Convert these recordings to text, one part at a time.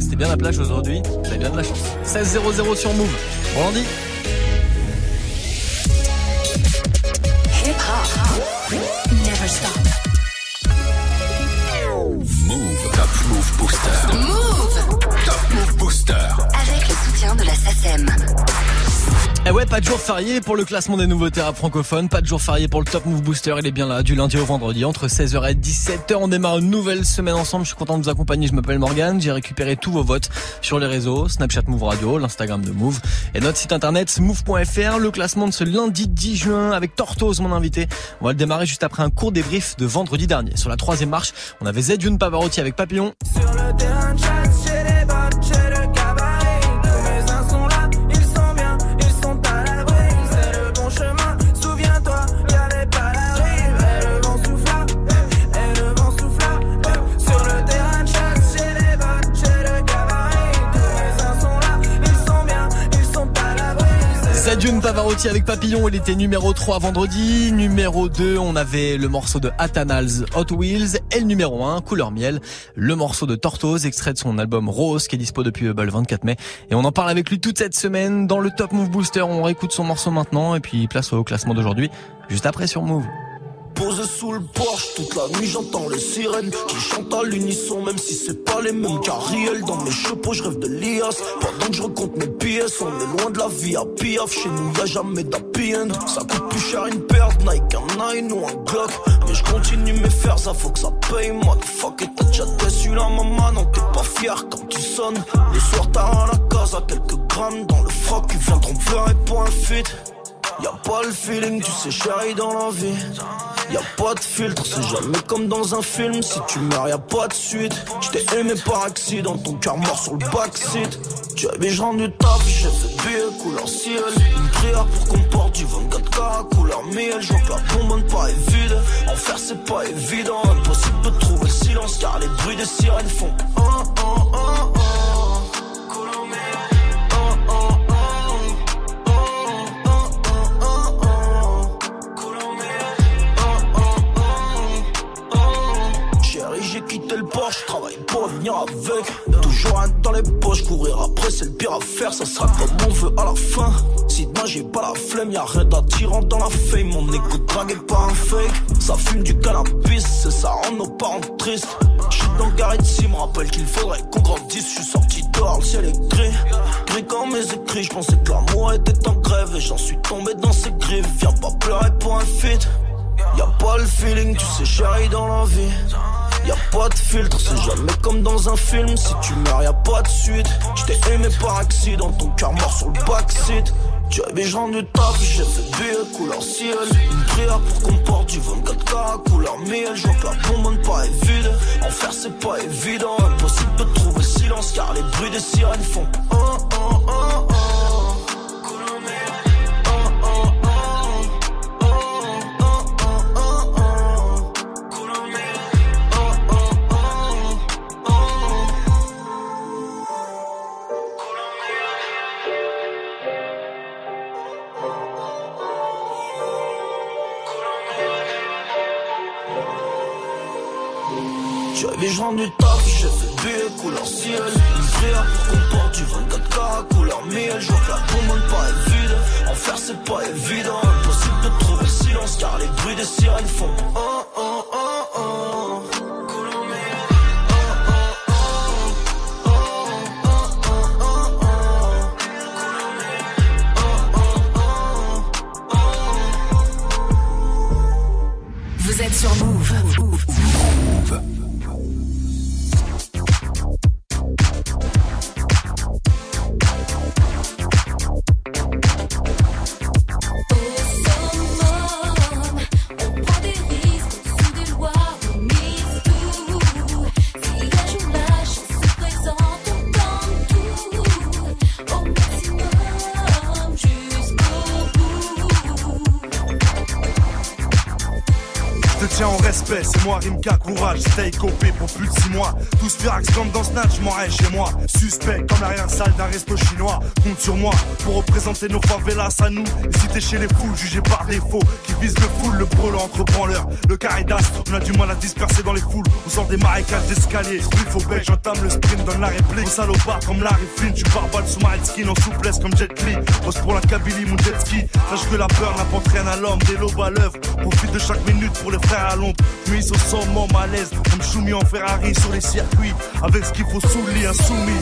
C'était bien la plage aujourd'hui, vous avez bien de la chance. 16-0-0 sur Move. Bon lundi. Hip hop. Never stop. Move. Top Move Booster. Move Top Move Booster. avec le soutien de la SACEM. Eh ouais, pas de jour férié pour le classement des nouveautés rap francophones, pas de jour férié pour le Top Move Booster, il est bien là, du lundi au vendredi, entre 16h et 17h, on démarre une nouvelle semaine ensemble, je suis content de vous accompagner, je m'appelle Morgan, j'ai récupéré tous vos votes sur les réseaux, Snapchat Move Radio, l'Instagram de Move, et notre site internet move.fr, le classement de ce lundi 10 juin avec Tortoise, mon invité, on va le démarrer juste après un court débrief de vendredi dernier. Sur la troisième marche, on avait Zedune Pavarotti avec Papillon, Pavarotti avec Papillon, il était numéro 3 vendredi. Numéro 2, on avait le morceau de Athanals Hot Wheels. Et le numéro 1, Couleur Miel, le morceau de Tortoise, extrait de son album Rose, qui est dispo depuis le 24 mai. Et on en parle avec lui toute cette semaine dans le Top Move Booster. On réécoute son morceau maintenant et puis place au classement d'aujourd'hui, juste après sur Move. Posé sous le porche, toute la nuit j'entends les sirènes qui chantent à l'unisson, même si c'est pas les mêmes carriels. Dans mes chapeaux, je rêve de l'IAS. Pendant que je recompte mes pièces, on est loin de la vie à piaf. Chez nous, y'a jamais d'happy end. Ça coûte plus cher une paire de Nike, un Nine ou un Glock. Mais je continue mes fers, ça faut que ça paye. Moi, fuck, et t'as déjà déçu la maman, non, t'es pas fier quand tu sonnes. Le soir, t'as à la case à quelques grammes dans le froc. Ils viendront pleurer pour un fit. Y'a pas le feeling, tu sais, chérie, dans la vie. Y'a pas de filtre, c'est jamais comme dans un film. Si tu meurs, y'a pas de suite. J't'ai aimé par accident, ton cœur mort sur le backseat. Tu avais je rendu taf, j'ai fait billet couleur ciel. Une prière pour qu'on porte du 24K couleur miel. Je que la bonbonne pas est vide. En faire, c'est pas évident. Impossible de trouver le silence car les bruits des sirènes font. Oh, oh, oh, venir avec. Toujours un dans les poches, courir après, c'est le pire à faire, ça sera comme on veut à la fin. Si demain j'ai pas la flemme, y'a rien d'attirant dans la fame. Mon égo dragué par un fake. Ça fume du cannabis, c'est ça rend nos parents tristes. J'suis dans garage me rappelle qu'il faudrait qu'on grandisse. J'suis sorti dehors, le ciel est gris. Gris comme mes écrits, j'pensais que l'amour était en grève. Et j'en suis tombé dans ses griffes. Viens pas pleurer pour un feat. Y'a pas le feeling, tu sais, chérie, dans la vie. Y'a pas de filtre, c'est jamais comme dans un film. Si tu meurs, y'a pas de suite. J't'ai aimé par accident, ton cœur mort sur le backseat. Tu avais genre du taf, j'ai fait billet couleur ciel. Une prière pour qu'on porte du 24K couleur miel. Je vois que la bonbonne pas est vide. En faire, c'est pas évident. Impossible de trouver le silence car les bruits des sirènes font. Oh, oh, oh. Tu avais genre du taf, j'ai fait billet couleur ciel Une pour qu'on porte du 24K couleur miel Je vois que la bonbonne pas est vide. En c'est pas évident Impossible de trouver le silence car les bruits des sirènes font Oh oh oh c'est moi Rimka, courage, stay copé pour plus de 6 mois. Tous firax comme dans Snatch, m'en chez moi. Suspect comme l'arrière-salle d'un resto chinois. Compte sur moi pour représenter nos favelas à nous. Et si t'es chez les foules, jugé par défaut, qui vise le full, le brûlant entre branleurs. Le caridas, on a du mal à disperser dans les foules. Où sors des marécages d'escalier. Sprint au bec, j'entame le sprint, donne la réplique. Salopard comme Larry Flynn, tu barbales sous ma skin en souplesse comme Jet Li. Bosse pour la Kabylie, mon jet ski. Sache que la peur n'apporte rien à l'homme, des lobes à l'œuvre. Profite de chaque minute pour les frères à l'ombre. Mise au sommet, malaise, comme Choumi en Ferrari sur les circuits. Avec ce qu'il faut sous le lit, insoumis.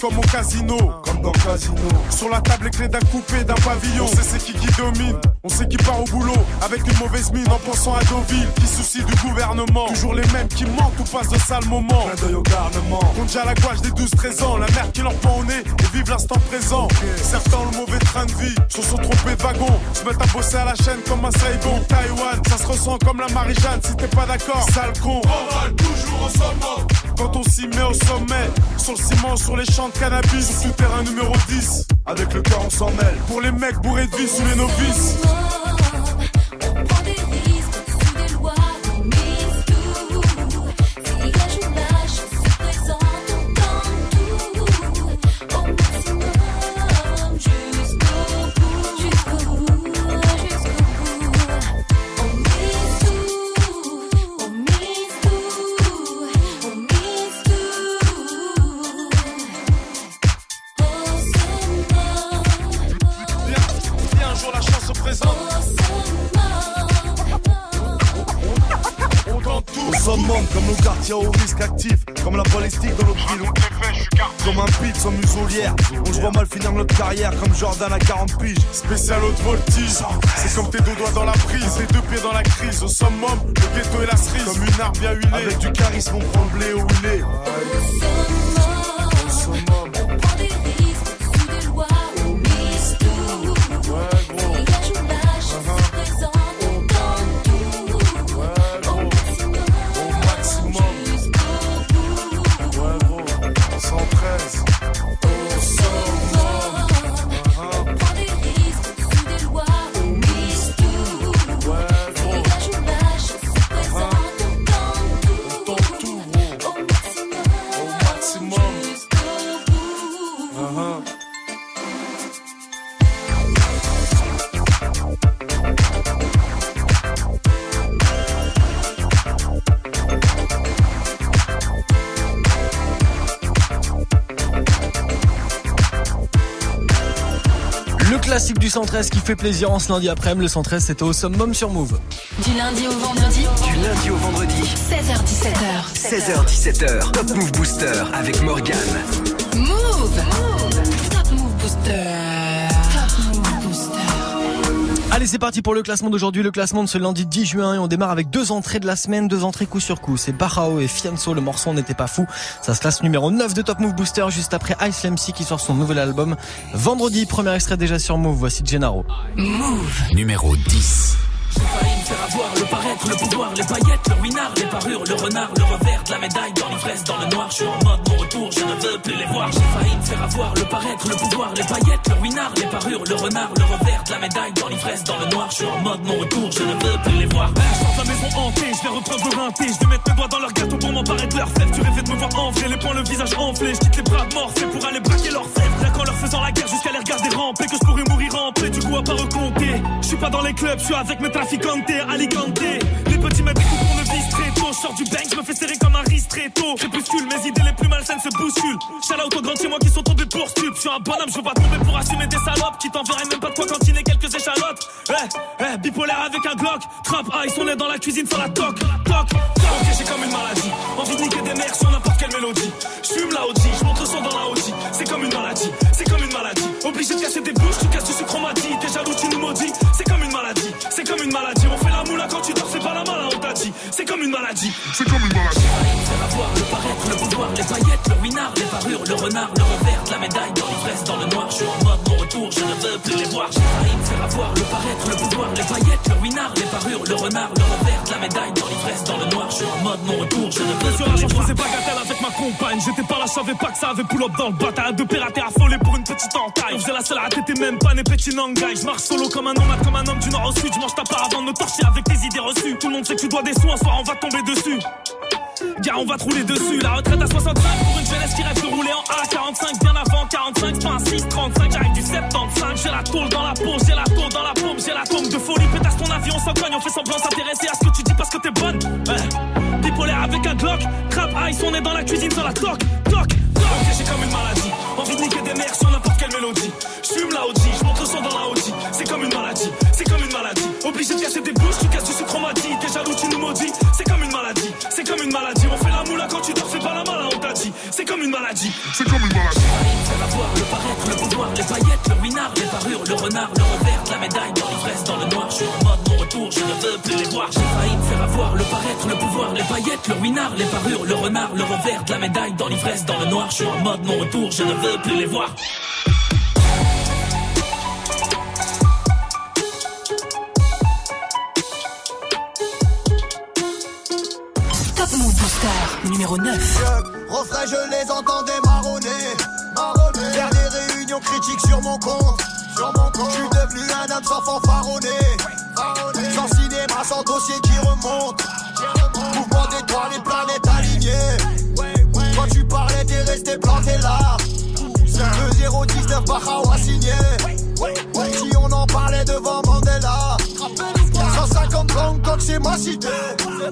Comme au casino. Casino. Sur la table, les clés d'un coupé, d'un pavillon. On sait c'est qui qui domine. On sait qui part au boulot avec une mauvaise mine en pensant à Deauville. Qui soucie du gouvernement. Toujours les mêmes qui mentent ou passent de sales moments. Clin d'œil au garnement. Compte déjà la gouache des 12-13 ans. La mère qui leur prend au nez et vive l'instant présent. Certains ont le mauvais train de vie. Se sont trompés de wagon. Se mettent à bosser à la chaîne comme un Saigon. Taïwan, ça se ressent comme la Marie-Jeanne. Si t'es pas d'accord, sale con. On toujours au sommet. Quand on s'y met au sommet. Sur le ciment, sur les champs de cannabis. Sur terrain numéro 10. Avec le cœur, on s'en mêle. Pour les mecs bourrés de vie sous les novices. Jordan à 40 piges. Spécial haute voltige. C'est comme tes deux doigts dans la prise, tes deux pieds dans la crise. Au summum, le ghetto et la cerise. Comme une arme bien huilée. Avec du charisme, on prend le blé où il 113 qui fait plaisir en ce lundi après-midi. Le 113, c'était au summum sur Move. Du lundi au vendredi, Du lundi au vendredi, 16h17h. 16h-17h, Top Move Booster avec Morgane. Allez, c'est parti pour le classement d'aujourd'hui. Le classement de ce lundi 10 juin et on démarre avec deux entrées de la semaine, deux entrées coup sur coup. C'est Barao et Fianso. Le morceau n'était pas fou. Ça se classe numéro 9 de Top Move Booster juste après Ice MC qui sort son nouvel album vendredi. Premier extrait déjà sur Move. Voici Gennaro. Numéro 10. Le paraître, le pouvoir, les paillettes, le winard, les parures, le renard, le revers la médaille, dans l'ivresse, dans le noir, je suis en mode mon retour, je ne veux plus les voir. J'ai failli me faire avoir le paraître, le pouvoir, les paillettes, le winard, les parures, le renard, le revers la médaille, dans l'ivresse, dans le noir, je suis en mode mon retour, je ne veux plus les voir. Je sors de la maison hantée, je vais reprendre le rinté, je vais mettre mes doigts dans leur gâteau pour m'emparer de leur fève. Tu rêvais de me voir enfler, les poings, le visage enflé, je quitte les bras morts, pour aller braquer leur fève. Là qu'en leur faisant la guerre jusqu'à les regarder ramper, que je pourrais mourir en paix, du coup à pas recompter. Je suis pas dans les clubs, je suis avec mes traficantes, Les petits mettent des coups pour le vis très tôt. Sors du bank, je me fais serrer comme un ristretto. Crépuscule, mes idées les plus malsaines se bousculent. Out aux grands moi qui sont tombés pour stup. Je suis un bonhomme, je veux pas tomber pour assumer des salopes qui t'enverraient même pas de quoi cantiner quelques échalotes. Eh, eh, bipolaire avec un Glock. Trap ice, on est dans la cuisine sans la toc. Toc. Ok, j'ai comme une maladie. Envie de niquer des mères sur n'importe quelle mélodie. Je fume la OG, je son dans la OG. C'est comme une maladie, c'est comme une maladie. Obligé de casser des bouches, tu casses du sucre, c'est comme une. Faire avoir le paraître, le pouvoir, les paillettes, le winard, les parures, le renard, le revers, la médaille, dans l'ivresse, dans le noir. Je suis en mode mon retour, je ne veux plus les voir. J'ai failli me faire avoir le paraître, le pouvoir, les paillettes, le winard, les parures, le renard, le revers, la médaille, dans l'ivresse, dans le noir. Mode mon retour, veux Sur la je faisais bagatelle avec ma compagne. J'étais pas là, je savais pas que ça avait pull up dans le bataille. Deux pirates et affolés pour une petite entaille. On faisait la seule à t'étais même pas né petit nangai. Je marche solo comme un nomade, comme un homme du nord au sud. Je mange ta part avant de me torcher avec tes idées reçues. Tout le monde sait que tu dois des un soir on va tomber dessus. Gars, on va te rouler dessus. La retraite à 65 pour une jeunesse qui rêve de rouler en A45. Bien avant 45, c'est pas un 635. J'arrive du 75. J'ai la tôle dans la peau, j'ai la tôle dans la paume, j'ai la tombe de folie. Pétasse ton avion, on s'en cogne, on fait semblant s'intéresser à ce que tu dis parce que t'es bonne. Ouais. Bipolaire avec un Glock. Trap ice, on est dans la cuisine sur la toc, toc, toc. Ok, j'ai comme une maladie. Envie de niquer des mères sur n'importe quelle mélodie. J'fume la OG, j'monte dans la OG. C'est comme une maladie, c'est comme une maladie. Obligé de casser des bouches, tu casses du sucre, on. T'es jaloux, tu nous maudis. C'est comme une maladie, c'est comme une maladie. La la on t'a dit. C'est comme une maladie. C'est comme une maladie. Faire avoir le paraître, le pouvoir, les paillettes, le winard, les parures, le renard, le revers, la médaille, dans l'ivresse, dans le noir. Je suis en mode mon retour, je ne veux plus les voir. J'ai failli me faire avoir le paraître, le pouvoir, les paillettes, le winard, les parures, le renard, le revers, la médaille, dans l'ivresse, dans le noir. Je suis en mode mon retour, je ne veux plus les voir. Top Move Booster numéro 9. Refrain, je les entendais marronner. Marronner. Faire des réunions critiques sur mon compte. Sur mon compte. Je suis devenu un homme sans fanfaronner. Sans cinéma, sans dossier qui remonte. Mouvement d'étoiles, les planètes alignées. Quand tu parlais, t'es resté planté là. Le 019 Bahawa signé. Si on en parlait devant Mandela. 150 Bangkok, c'est ma cité. J'ai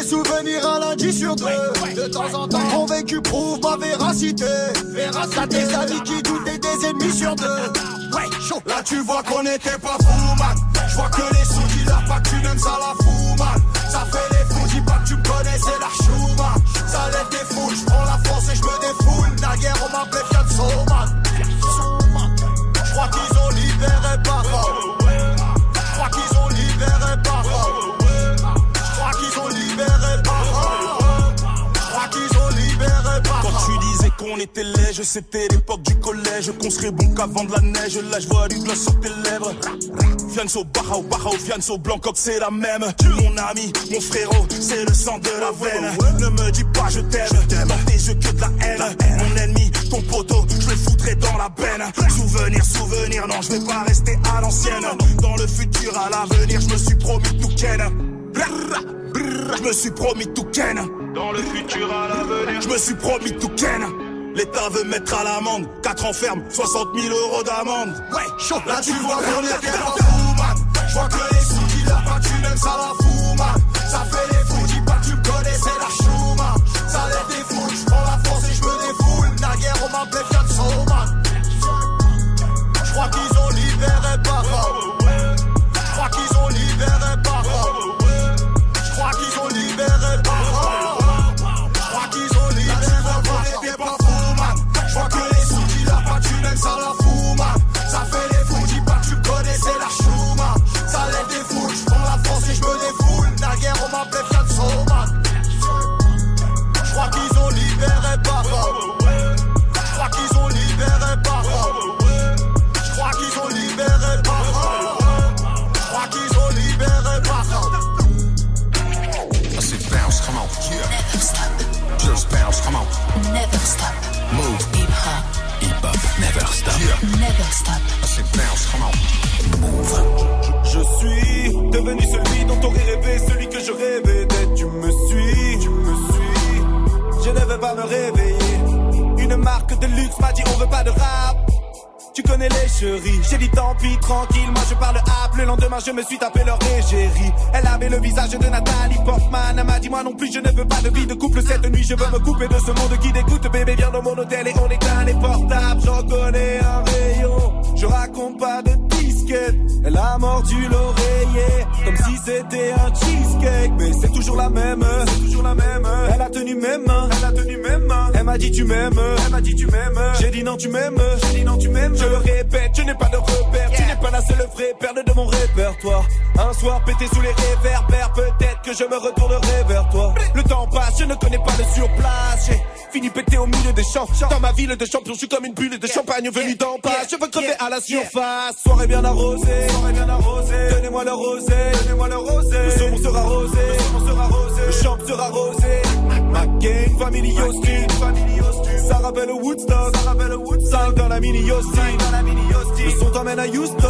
des souvenirs un lundi sur deux. De temps en temps, mon vécu prouve ma véracité. T'as des amis qui doutent et des ennemis sur deux. Là, tu vois qu'on était pas fous, man. Je vois que les sous qui leur pas que tu m'aimes, ça la fout, man. Ça fait les fous, dis pas que tu me connais, c'est la chou, man. Ça lève des foules, je prends la force et je me défoule. Naguère, on m'appelait Fiat était c'était l'époque du collège. Qu'on serait bon qu'avant de la neige. Là, je vois du gloss sur tes lèvres. Fianso, Barao, Barao, Fianso, Blancoc, c'est la même. Mon ami, mon frérot, c'est le sang de la veine. Ne me dis pas je t'aime, dans tes yeux que de la haine. Mon ennemi, ton poteau, je le foutrai dans la benne. Souvenir, souvenir, non, je vais pas rester à l'ancienne. Dans le futur, à l'avenir, je me suis promis tout ken. Je me suis promis tout ken. Dans le futur, à l'avenir, je me suis promis tout ken. L'État veut mettre à l'amende 4 ans ferme, 60 000 euros d'amende. Ouais, chaud. Là, tu vois qu'on était pas fous, man. Je vois que les sous qui leur pas tu m'aimes, ça la fout, man. Ça fait tu m'aimes, non, tu m'aimes. Je le répète, je n'ai pas de repère. Tu n'es pas la seule vraie perle de mon répertoire. Un soir pété sous les réverbères, peut-être que je me retournerai vers toi. Le temps passe, je ne connais pas le surplace. J'ai fini pété au milieu des champs. Dans ma ville de champion, je suis comme une bulle de champagne venue d'en bas. Je veux crever à la surface. Soirée bien arrosée, soirée bien arrosée. Donnez-moi le rosé, donnez-moi le rosé. Le saumon sera rosé, le saumon sera rosé. Le champ sera rosé. Ma gang, family hostile, mini hostile. Le son t'emmène à Houston.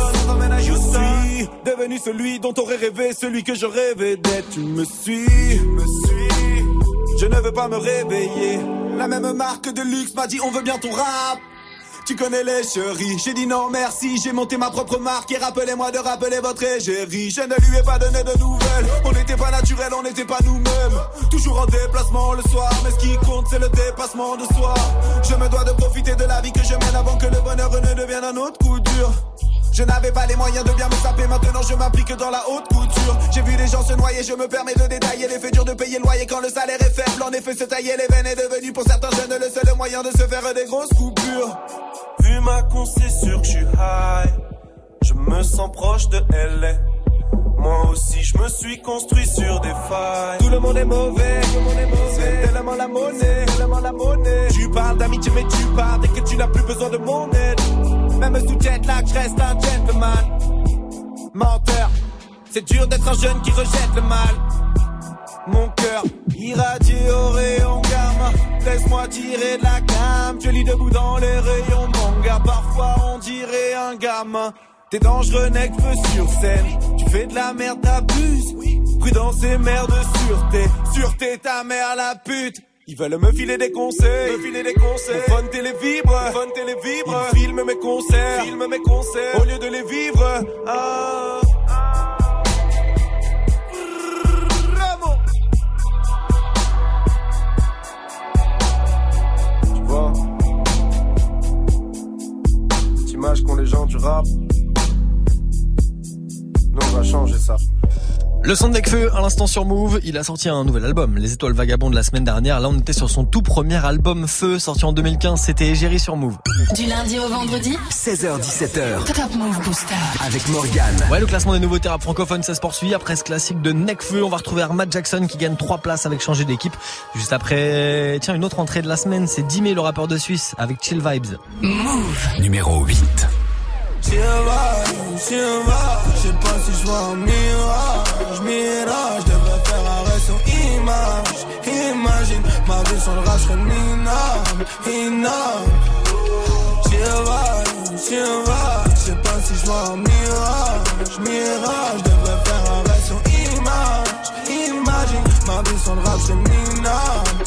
Je suis devenu celui dont t'aurais rêvé, celui que je rêvais d'être. Tu me suis, tu me suis. Je ne veux pas me réveiller. La même marque de luxe m'a dit on veut bien ton rap. Tu connais les chéris, j'ai dit non merci, j'ai monté ma propre marque et rappelez-moi de rappeler votre égérie. Je ne lui ai pas donné de nouvelles, on n'était pas naturel, on n'était pas nous-mêmes. Toujours en déplacement le soir, mais ce qui compte c'est le dépassement de soi. Je me dois de profiter de la vie que je mène avant que le bonheur ne devienne un autre coup dur. Je n'avais pas les moyens de bien me saper, maintenant je m'applique dans la haute couture. J'ai vu les gens se noyer, je me permets de détailler les faits durs de payer le loyer quand le salaire est faible. En effet, se tailler les veines est devenu pour certains jeunes le seul moyen de se faire des grosses coupures. Vu ma con, c'est sûr que je suis high. Je me sens proche de LA. Moi aussi, je me suis construit sur des failles. Tout le monde est mauvais, tout le monde est mauvais. C'est tellement la monnaie, tellement la monnaie. Tu parles d'amitié, mais tu pars dès que tu n'as plus besoin de mon aide. Même sous jet lag, je reste un gentleman. Menteur, c'est dur d'être un jeune qui rejette le mal. Mon cœur irradié au rayon gamma. Laisse-moi tirer de la gamme. Je lis debout dans les rayons manga. Parfois on dirait un gamin. T'es dangereux, nec, feu sur scène. Tu fais de la merde, t'abuses. Prudence et mère de sûreté. Sûreté, ta mère la pute. Ils veulent me filer des conseils, me filer des conseils. Mon fun télé vibre, fun. Ils filment mes concerts, filment mes concerts. Au lieu de les vivre, ah. Image qu'ont les gens du rap. Nous on va changer ça. Le son de Necfeu, à l'instant sur Move, il a sorti un nouvel album, Les Étoiles Vagabondes, la semaine dernière. Là, on était sur son tout premier album Feu, sorti en 2015. C'était Égérie sur Move. Du lundi au vendredi 16h17h Top Move Booster. avec Morgane. Ouais, le classement des nouveautés rap francophones, ça se poursuit. Après ce classique de Necfeu, on va retrouver Armad Jackson qui gagne 3 places avec changer d'équipe. Juste après, tiens, une autre entrée de la semaine, c'est Dimé, le rappeur de Suisse, avec Chill Vibes. Move. Numéro 8. Vibe, chill vibe, je sais pas si je vois un mirage, mirage, je devrais faire arrêt sur image, imagine, ma vie sur le rap, je serais minable, inable. Chill vibe, chill vibe, je sais pas si je vois un mirage, mirage, je devrais faire arrêt sur image, imagine, ma vie sur le rap, je serais minable,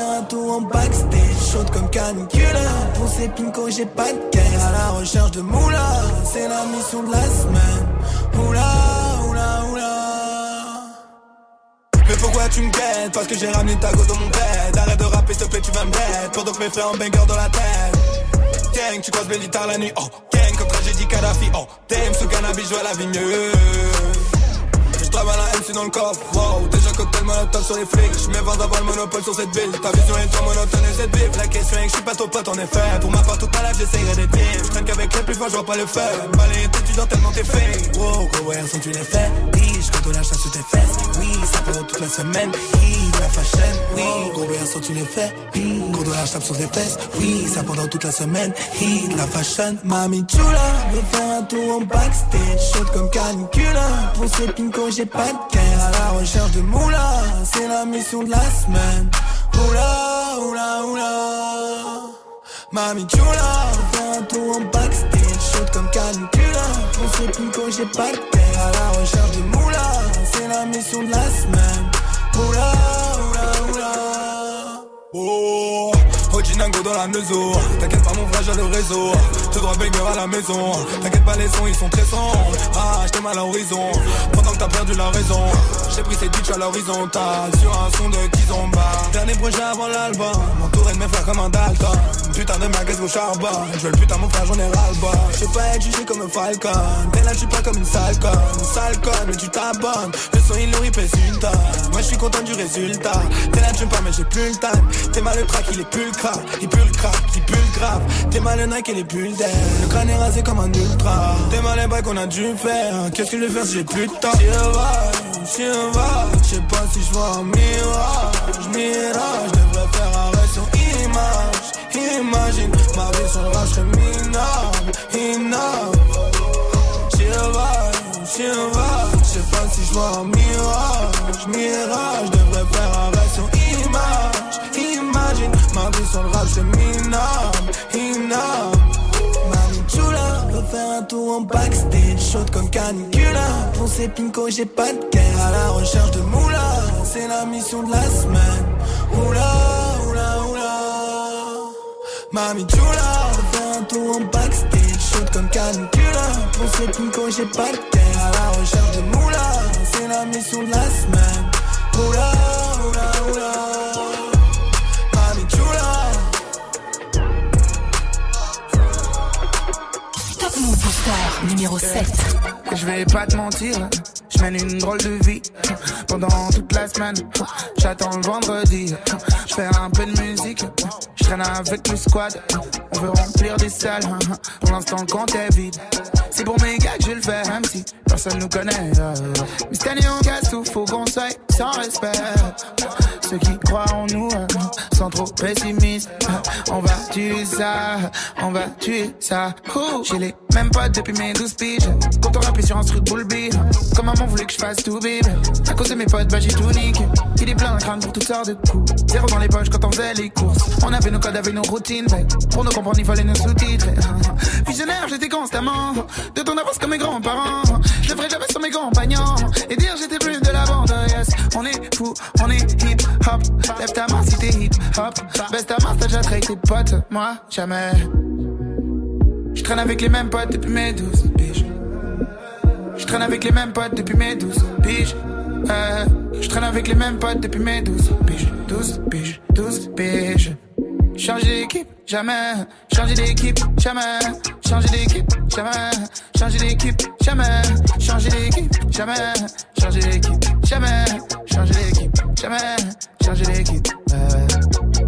un tour en backstage, chaude comme canicule. Pour ces pincos, j'ai pas de caisse. À la recherche de moula, c'est la mission de la semaine. Oula, oula, oula. Mais pourquoi tu me guettes? Parce que j'ai ramené ta go dans mon bed. Arrête de rapper, s'il te plaît, tu vas me bête. Pendant que mes frères en banger dans la tête. Gang, tu croises Bellita la nuit. Oh, gang, comme tragédie Kadhafi. Oh, t'aimes ce cannabis, je vois la vie mieux. Je travaille la MC dans le coffre, wow Déjà cocktail monotone sur les flics Je mets 20 avant le monopole sur cette ville. Ta vision est trop monotone et cette vive La question est que je suis pas ton pote en effet. Pour ma part toute ma life j'essayerai d'être vive Je traîne qu'avec les plus forts je vois pas le faire Balayer tes étudiants tellement t'es fait. Wow, gros ouais, sont tu fais Dis, je compte la chasse sous tes fesses Oui, ça pendant toute la semaine. Oui, la fashion. Oui, gros sont tu les fais Gros de la chape sur tes fesses Oui, ça pendant toute la semaine. Hit, la fashion. Mami chula, veut un tour en backstage. Chaude comme canicule. Pour ces pincos j'ai pas de caisse. À la recherche de moula. C'est la mission de la semaine. Oula, oula, oula Mami chula, veut faire un tour en backstage. Chaude comme canicule Pour ces pincos j'ai pas de caisse À la recherche de moula C'est la mission de la semaine. Oula, oula, oula Oh, Ojinango dans la maison Frère j'ai le réseau. Tout droit banger à la maison. T'inquiète pas les sons ils sont très sombres Ah j'étais mal à l'horizon. Pendant que t'as perdu la raison J'ai pris ces bitches à l'horizontale. Sur un son de Kizomba. Dernier projet avant l'album. M'entourer de mes frères comme un Dalton. Putain de merguez au charbon. Je veux le putain mon frère j'en ai ras-le-bas Je sais pas être jugé comme un falcon. T'es là je suis pas comme une sale conne mais tu t'abonnes. Je garçon il nourrit pèse une taille Moi je suis content du résultat. T'es là tu me mais j'ai plus le time. T'es mal le track il est plus le crack. Il pue le crack, il pue le grave T'es mal le Nike il est plus le dead Le crâne est rasé comme un ultra. T'es mal les bails qu'on a dû faire. Qu'est-ce que je vais faire si j'ai plus de temps? J'y va, j'y va Je sais pas si je vois un mirage. Mirage, je devrais faire arrêt sur image. Imagine ma vie sur le rap, je serais minable. Inable Shiva, Shiva Je sais pas si je vois un mirage. Mirage, devrais faire un ma sur le rap, Mami Chula, veut faire un tour en backstage Chaude comme canicula. Pour ces pinko, j'ai pas de cœur À la recherche de moula C'est la mission de la semaine. Oula, oula, oula. Mami Chula, veut faire un tour en backstage Chaude comme canicula. Pour ces pinko, j'ai pas de cœur À la recherche de moula C'est la mission de la semaine. Oula, oula, oula numéro 7. Je vais pas te mentir, je mène une drôle de vie pendant toute la semaine. J'attends le vendredi, je fais un peu de musique, je traîne avec le squad. On veut remplir des salles, pour l'instant le compte est vide. C'est pour mes gars que je le fais, même si personne nous connaît. Mais cette année on casse tout, faut qu'on soit sans respect. Ceux qui croient en nous sont trop pessimistes. On va tuer ça, on va tuer ça. J'ai les mêmes potes depuis mes 12 piges. Quand on sur un truc bull. Comme maman voulait que je fasse tout bébé. À cause de mes potes, bah j'ai tout niqué. Il est plein d'un crâne pour toutes sortes de coups. Zéro dans les poches quand on faisait les courses. On avait nos codes avec nos routines. Pour nous comprendre, il fallait nos sous-titres. Visionnaire, j'étais constamment. De ton avance comme mes grands-parents. Je le ferai jamais sur mes compagnons. Et dire j'étais plus de la bande, yes. On est fou, on est hip hop. Lève ta main si t'es hip hop. Baisse ta main, t'as déjà trahi tes potes. Moi, jamais. Je traîne avec les mêmes potes depuis mes 12 piges. Je traîne avec les mêmes potes depuis mes 12 piges. Euh, je traîne avec les mêmes potes depuis mes 12 piges. 12 piges, 12 piges. Changer d'équipe, jamais. Changer d'équipe, jamais. Changer d'équipe, jamais. Changer d'équipe, jamais. Changer d'équipe, jamais. Changer d'équipe, jamais. Changer d'équipe, jamais. Changer d'équipe. euh.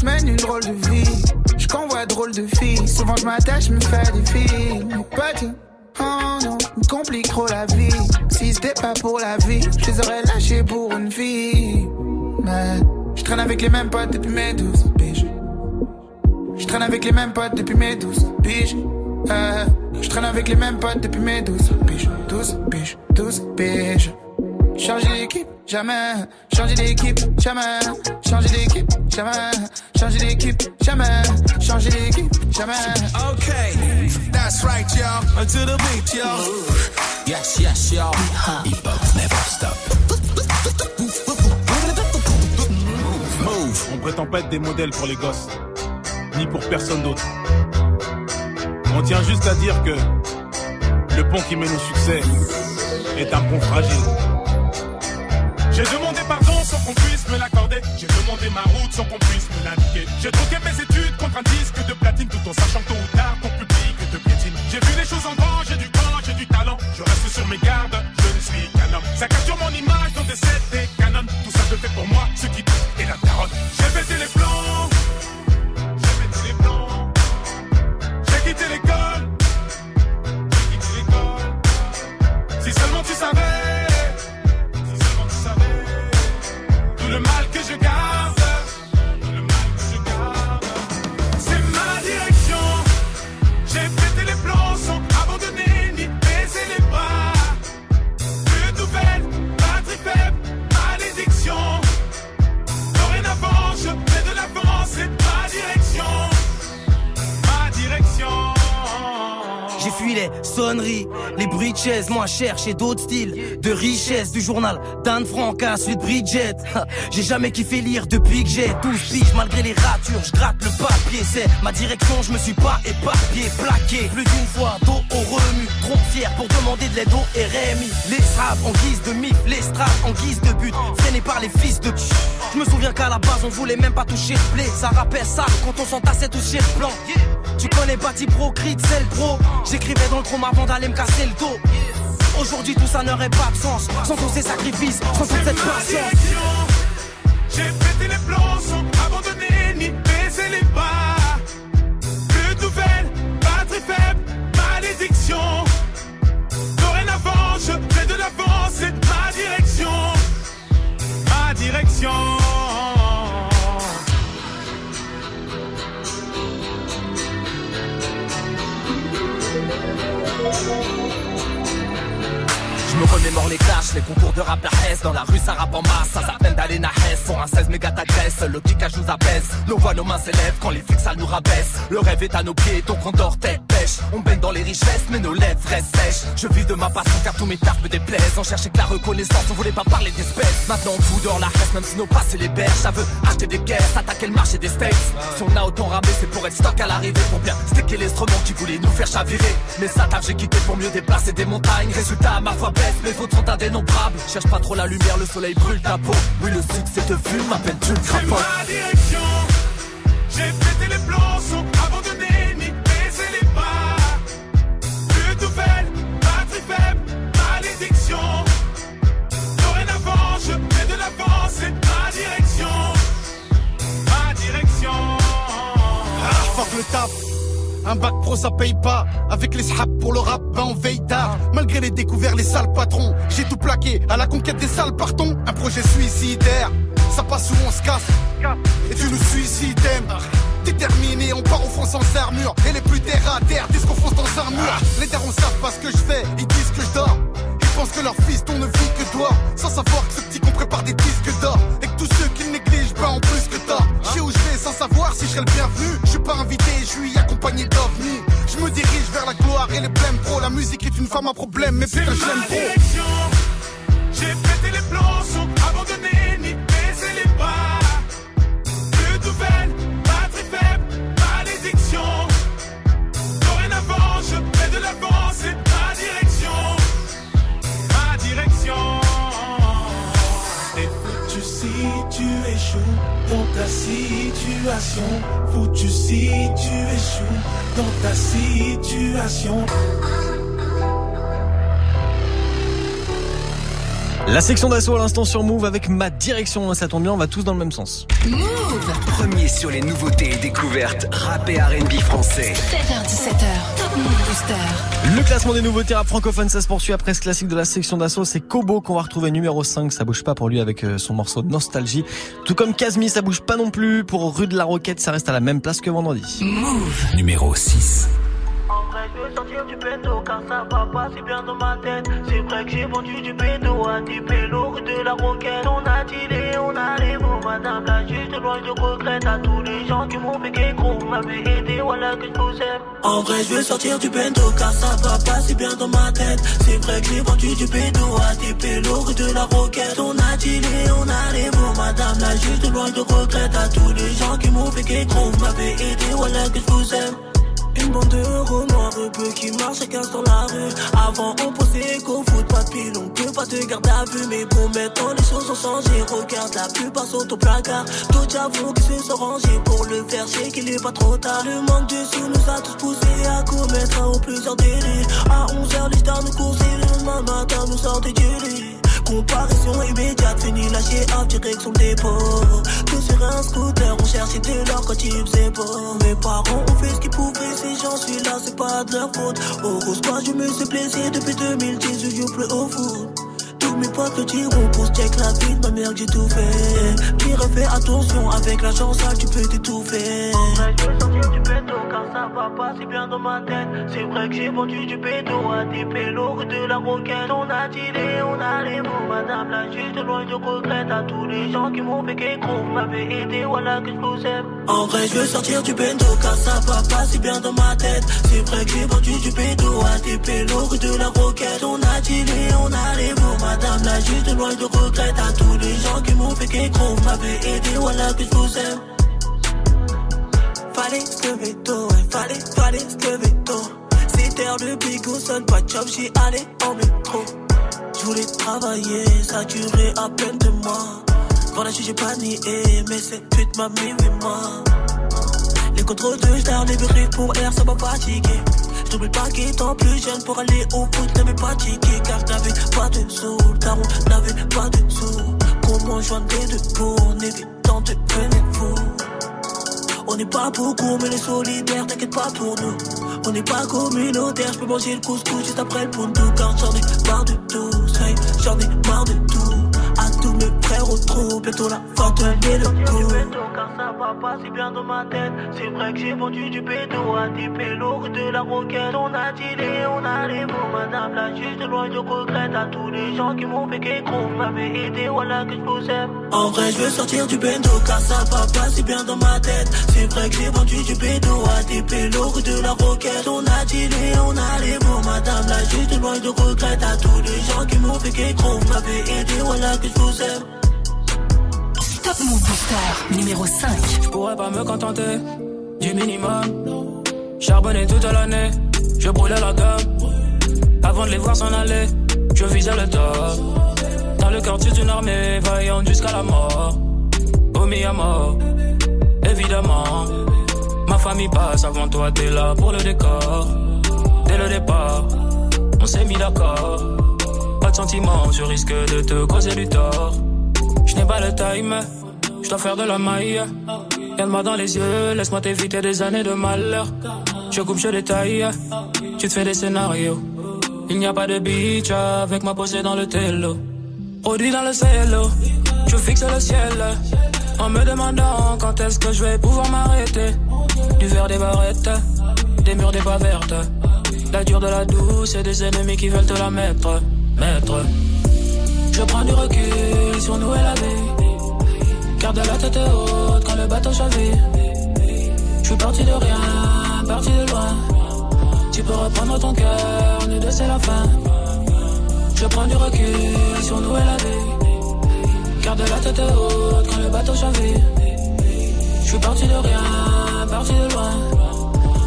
Je mène une drôle de vie. Je convois drôle de filles. Souvent je m'attache, je me fais des filles. Mes potes, oh non, me complique trop la vie. Si c'était pas pour la vie, je les aurais lâchés pour une. Mais je traîne avec les mêmes potes depuis mes 12 piges. Je traîne avec les mêmes potes depuis mes 12 piges. Euh, je traîne avec les mêmes potes depuis mes 12 piges. 12 piges, 12 piges. Changer d'équipe, jamais. Changer d'équipe, jamais. Changer d'équipe, jamais. Changer d'équipe, jamais. Changer d'équipe, jamais. Okay, that's right, y'all. Until the beat, y'all. Yes, yes, y'all. Hip hop never stop. Move. On prétend pas être des modèles pour les gosses, ni pour personne d'autre. On tient juste à dire que le pont qui mène au succès est un pont fragile. J'ai demandé pardon sans qu'on puisse me l'accorder. J'ai demandé ma route sans qu'on puisse me l'indiquer. J'ai troqué mes études contre un disque de platine tout en sachant tôt ou tard ton public te piétine. J'ai vu les choses en grand, j'ai du temps, j'ai du talent. Je reste sur mes gardes, je ne suis qu'un homme. Ça capture mon image dans des sets, des canons. Tout ça je fais pour moi, ce qui et la tarotte. J'ai pété les sonnerie, les bruits de chaises, moi cherche et d'autres styles de richesse. Du journal d'Anne Frank à de Bridget. J'ai jamais kiffé lire depuis que j'ai 12 piges, malgré les ratures, je gratte le papier, c'est ma direction, je me suis pas éparpillé, plaqué. Plus d'une fois, dos au remue, trop fier pour demander de l'aide au RMI. Les straps en guise de mif, les straps en guise de but, freinés par les fils de Je me souviens qu'à la base on voulait même pas toucher le blé, ça rappelle ça quand on s'entassait tous chez le blanc. Tu connais Bati Pro, Crit, c'est le pro. J'écrivais dans le chrome avant d'aller me casser le dos. Aujourd'hui tout ça n'aurait pas de sens sans tous ces sacrifices, sans toute cette patience. J'ai pété les plombs sans abandonner ni baisser les pas. Plus de nouvelles, batterie faible, malédiction. Dorénavant, je fais de l'avant, c'est ma direction. Ma direction. Thank you. Me remémore les clashs, les concours de rap la Hesse Dans la rue ça rappe en masse, ça s'appelle d'aller na Hesse Pour un 16 méga t'agresse, le kickage nous abaisse Nos voix, nos mains s'élèvent quand les flics ça nous rabaisse. Le rêve est à nos pieds, donc on dort tête pêche. On baigne dans les richesses, mais nos lèvres restent sèches. Je vis de ma passion car tous mes tarpes me déplaisent. On cherchait que la reconnaissance, on voulait pas parler d'espèces. Maintenant on fout dehors la reste, même si nos passés les berges. Ça veut acheter des caisses, attaquer le marché des steaks. Si on a autant ramé, c'est pour être stock à l'arrivée. Pour bien sticker l'instrument qui voulait nous faire chavirer. Mais ça taf j'ai quitté pour mieux déplacer des montagnes. Résultat ma foi baisse, mes fautes sont indénombrables. Cherche pas trop la lumière, le soleil brûle ta peau. Oui le succès te fume, m'appelle-tu le C'est crapaud ma direction. J'ai pété les plombs sans Un bac pro ça paye pas. Avec les sraps pour le rap ben on veille tard. Malgré les découverts les sales patrons J'ai tout plaqué. À la conquête des salles partons. Un projet suicidaire. Ça passe où on se casse? Et tu nous suicides Déterminé on part au front sans armure. Et les plus terre à terre disent qu'on fonce dans un mur. Les darons savent pas ce que je fais Ils disent que je dors. Ils pensent que leur fils on ne vit que toi. Sans savoir que ce petit qu'on prépare des disques d'or savoir si je serai le bienvenu Je suis pas invité, je suis accompagné d'ovnis Je me dirige vers la gloire et les blèmes pro La musique est une femme à problème mais je l'aime Ma trop. J'ai pété les plombs sans abandonner ni baisser les pas. Plus de nouvelles, batterie faible, malédiction. Dorénavant, je fais de l'avant, c'est ma direction. Ma direction. T'es foutu si tu échoues dans ta situation. Foutu si tu échoues dans ta situation. La section d'assaut à l'instant sur Move avec ma direction. Ça tombe bien, on va tous dans le même sens. Move Premier sur les nouveautés et découvertes rap et R&B français. 7h17h, Top Move Booster. Le classement des nouveautés rap francophones, ça se poursuit après ce classique de la section d'assaut. C'est Kobo qu'on va retrouver numéro 5. Ça bouge pas pour lui avec euh, son morceau Nostalgie. Tout comme Kazmi, ça bouge pas non plus. Pour Rue de la Roquette, ça reste à la même place que vendredi. Move. Numéro 6. En vrai, je veux sortir du pédo car ça va pas si bien dans ma tête. C'est vrai que j'ai vendu du pédo à pélos rue de la roquette. On a tiré, on a les mots, madame la juste loin je regrette à tous les gens qui m'ont fait. Vous m'avez aidé, voilà que je vous aime. En vrai, je veux sortir du pédo car ça va pas si bien dans ma tête. C'est vrai que j'ai vendu du pédo à pélos rue de la roquette. On a tiré, on a les mots, madame la juste loin je regrette à tous les gens qui m'ont fait. Vous m'avez aidé, voilà que je vous aime. Une bande de noirs peu qui marchent chacun dans la rue. Avant, on pensait qu'au foot, pas de pile, on peut pas te garder à vue. Mais bon, maintenant, les choses ont changé. Regarde, la plupart sont au placard. D'autres avouent qu'ils se sont rangés pour le faire, c'est qu'il est pas trop tard. Le manque de sous nous a tous poussés à commettre un ou plusieurs délits. À 11h, les stars nous coursaient, le matin, nous sortaient du lit. Comparaison immédiate, fini lâché en direction dépôt. Tous sur un scooter, on cherchait de l'or quand il faisait beau. Mes parents ont fait ce qu'ils pouvaient, si j'en suis là, c'est pas de leur faute. Au rose, moi je me suis blessé depuis 2010, je joue plus au foot. Tous mes potes le check la vie ma mère j'ai tout fait. Qui refait attention avec la chance sale, tu peux t'étouffer. Je veux sortir du béton car ça va pas si bien dans ma tête. C'est vrai que j'ai vendu du béton à des pélos de la roquette. On a dealé, on a les mots, madame la juste loin de regrette. À tous les gens qui m'ont fait qu'écro, vous m'avez aidé, voilà que je vous aime. En vrai, je veux sortir du bendo car ça va pas si bien dans ma tête. C'est vrai que j'ai vendu du béton à des pélos de la roquette. On a dealé, on a les mots, madame la juste loin de regrette. À tous les gens qui m'ont fait qu'écro, vous m'avez aidé, voilà que je vous aime. Fallait se lever tôt, fallait, fallait se lever tôt. C'était heure de bigot, seul pas de job, j'y allais en métro. Je voulais travailler, ça durait à peine deux mois. Voilà, j'ai pas nié, mais cette pute m'a mis oui, moi. Les contrôles de star, les briefs pour air, ça m'a fatigué. J'oublie pas qu'étant plus jeune pour aller au foot, n'avais pas ticket car j'avais pas de sous. Daron n'avait pas de sous. Comment joindre les deux pour en évitant de devenir fou? On n'est pas beaucoup, mais les solidaires, t'inquiète pas pour nous. On n'est pas communautaire, je peux manger le couscous juste après le pundu. Car j'en ai marre de tout, j'en ai marre de tout. Bientôt la fin de le coup. Car ça va pas si bien dans ma tête. C'est vrai que j'ai vendu du bédo à des pélos de la roquette. On a dealé, on a les mots, madame la juste loin de regrette. À tous les gens qui m'ont fait qu'écro, vous m'avez aidé, voilà que je vous aime. En vrai, je veux sortir du bendo car ça va pas si bien dans ma tête. C'est vrai que j'ai vendu du bédo à des pélos de la roquette. On a dealé, on a les mots, madame la juste loin de regrette. À tous les gens qui m'ont fait qu'écro, vous m'avez aidé, voilà que je vous aime. Top Move Booster numéro 5. Je pourrais pas me contenter du minimum. Charbonner toute l'année, je brûlais la gamme. Avant de les voir s'en aller, je visais le top. Dans le quartier d'une armée, vaillante jusqu'à la mort. Au à mort, évidemment. Ma famille passe avant toi, t'es là pour le décor. Dès le départ, on s'est mis d'accord. Pas de sentiments, je risque de te causer du tort. Je n'ai pas le time, je dois faire de la maille. Regarde-moi dans les yeux, laisse-moi t'éviter des années de malheur. Je coupe, je détaille, tu te fais des scénarios. Il n'y a pas de beach avec ma posée dans le télo. Produit dans le cielo, je fixe le ciel. En me demandant quand est-ce que je vais pouvoir m'arrêter. Du verre des barrettes, des murs des pas vertes. La dure de la douce et des ennemis qui veulent te la mettre. Mettre. Je prends du recul sur nous et la vie. Garde la tête haute quand le bateau chavire. Je suis parti de rien, parti de loin. Tu peux reprendre ton cœur, nous deux c'est la fin. Je prends du recul sur nous et la vie. Garde la tête haute quand le bateau chavire. Je suis parti de rien, parti de loin.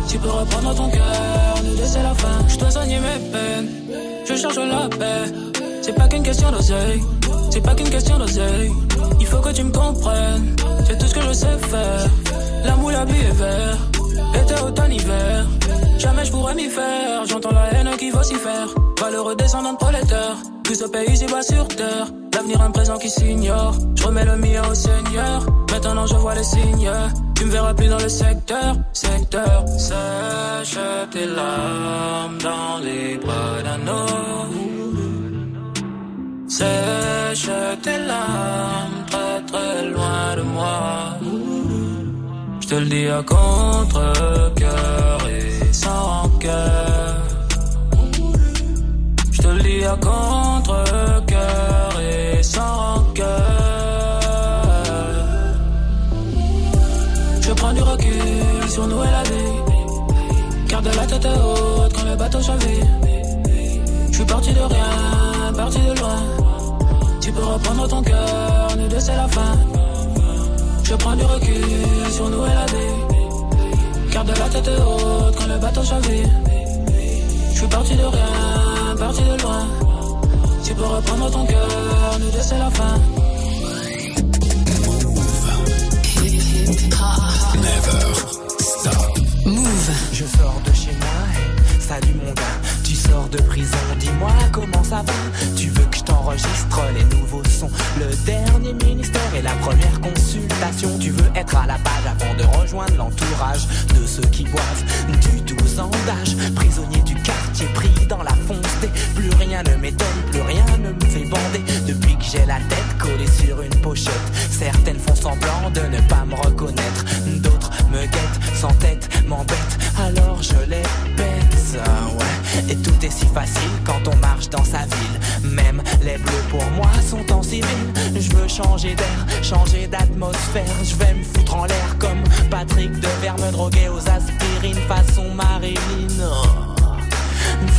Tu peux reprendre ton cœur, nous deux c'est la fin. Je dois soigner mes peines, je cherche la paix. C'est pas qu'une question d'oseille, c'est pas qu'une question d'oseille. Il faut que tu me comprennes, c'est tout ce que je sais faire. La vie est vert, été, automne, hiver. Jamais je pourrais m'y faire, j'entends la haine qui faire. Valeureux descendant de prolétaire, plus au pays ici bas sur terre. L'avenir, un présent qui s'ignore. Je remets le mien au Seigneur. Maintenant, je vois les signes. Tu me verras plus dans le secteur, secteur. Sèche tes larmes dans les bras d'un homme. Sèche tes larmes très très loin de moi. Je te le dis à contre-cœur et sans cœur. Je te le dis à contre-cœur et sans cœur. Je prends du recul sur nous et la vie. Garde la tête haute quand le bateau chavire. Je suis parti de rien, parti de loin. Tu peux reprendre ton cœur, nous deux c'est la fin. Je prends du recul sur nous et la vie. Garde la tête haute quand le bateau chavire. Je suis parti de rien, parti de loin. Tu peux reprendre ton cœur, nous deux c'est la fin. Never stop. Move. Je sors de chez moi, salut mon gars. Sors de prison, dis-moi comment ça va. Tu veux que je t'enregistre les nouveaux sons, le dernier ministère et la première consultation. Tu veux être à la page avant de rejoindre l'entourage de ceux qui boivent du quand on marche dans sa ville. Même les bleus pour moi sont en civil. Je veux changer d'air, changer d'atmosphère. Je vais me foutre en l'air comme Patrick Devers, me droguer aux aspirines façon Marilyn. Oh.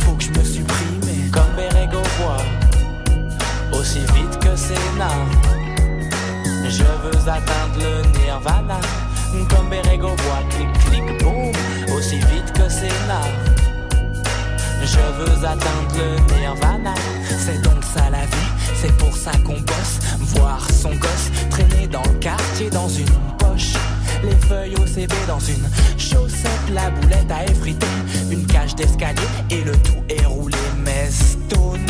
Faut que je me supprime comme Berego voit aussi vite que Sénat. Je veux atteindre le nirvana comme Berego voit clic clic boum aussi vite que Sénat. Je veux atteindre le nirvana, c'est donc ça la vie, c'est pour ça qu'on bosse. Voir son gosse traîner dans le quartier dans une poche. Les feuilles au CB dans une chaussette, la boulette à effriter, une cage d'escalier et le tout est roulé. Mais stone,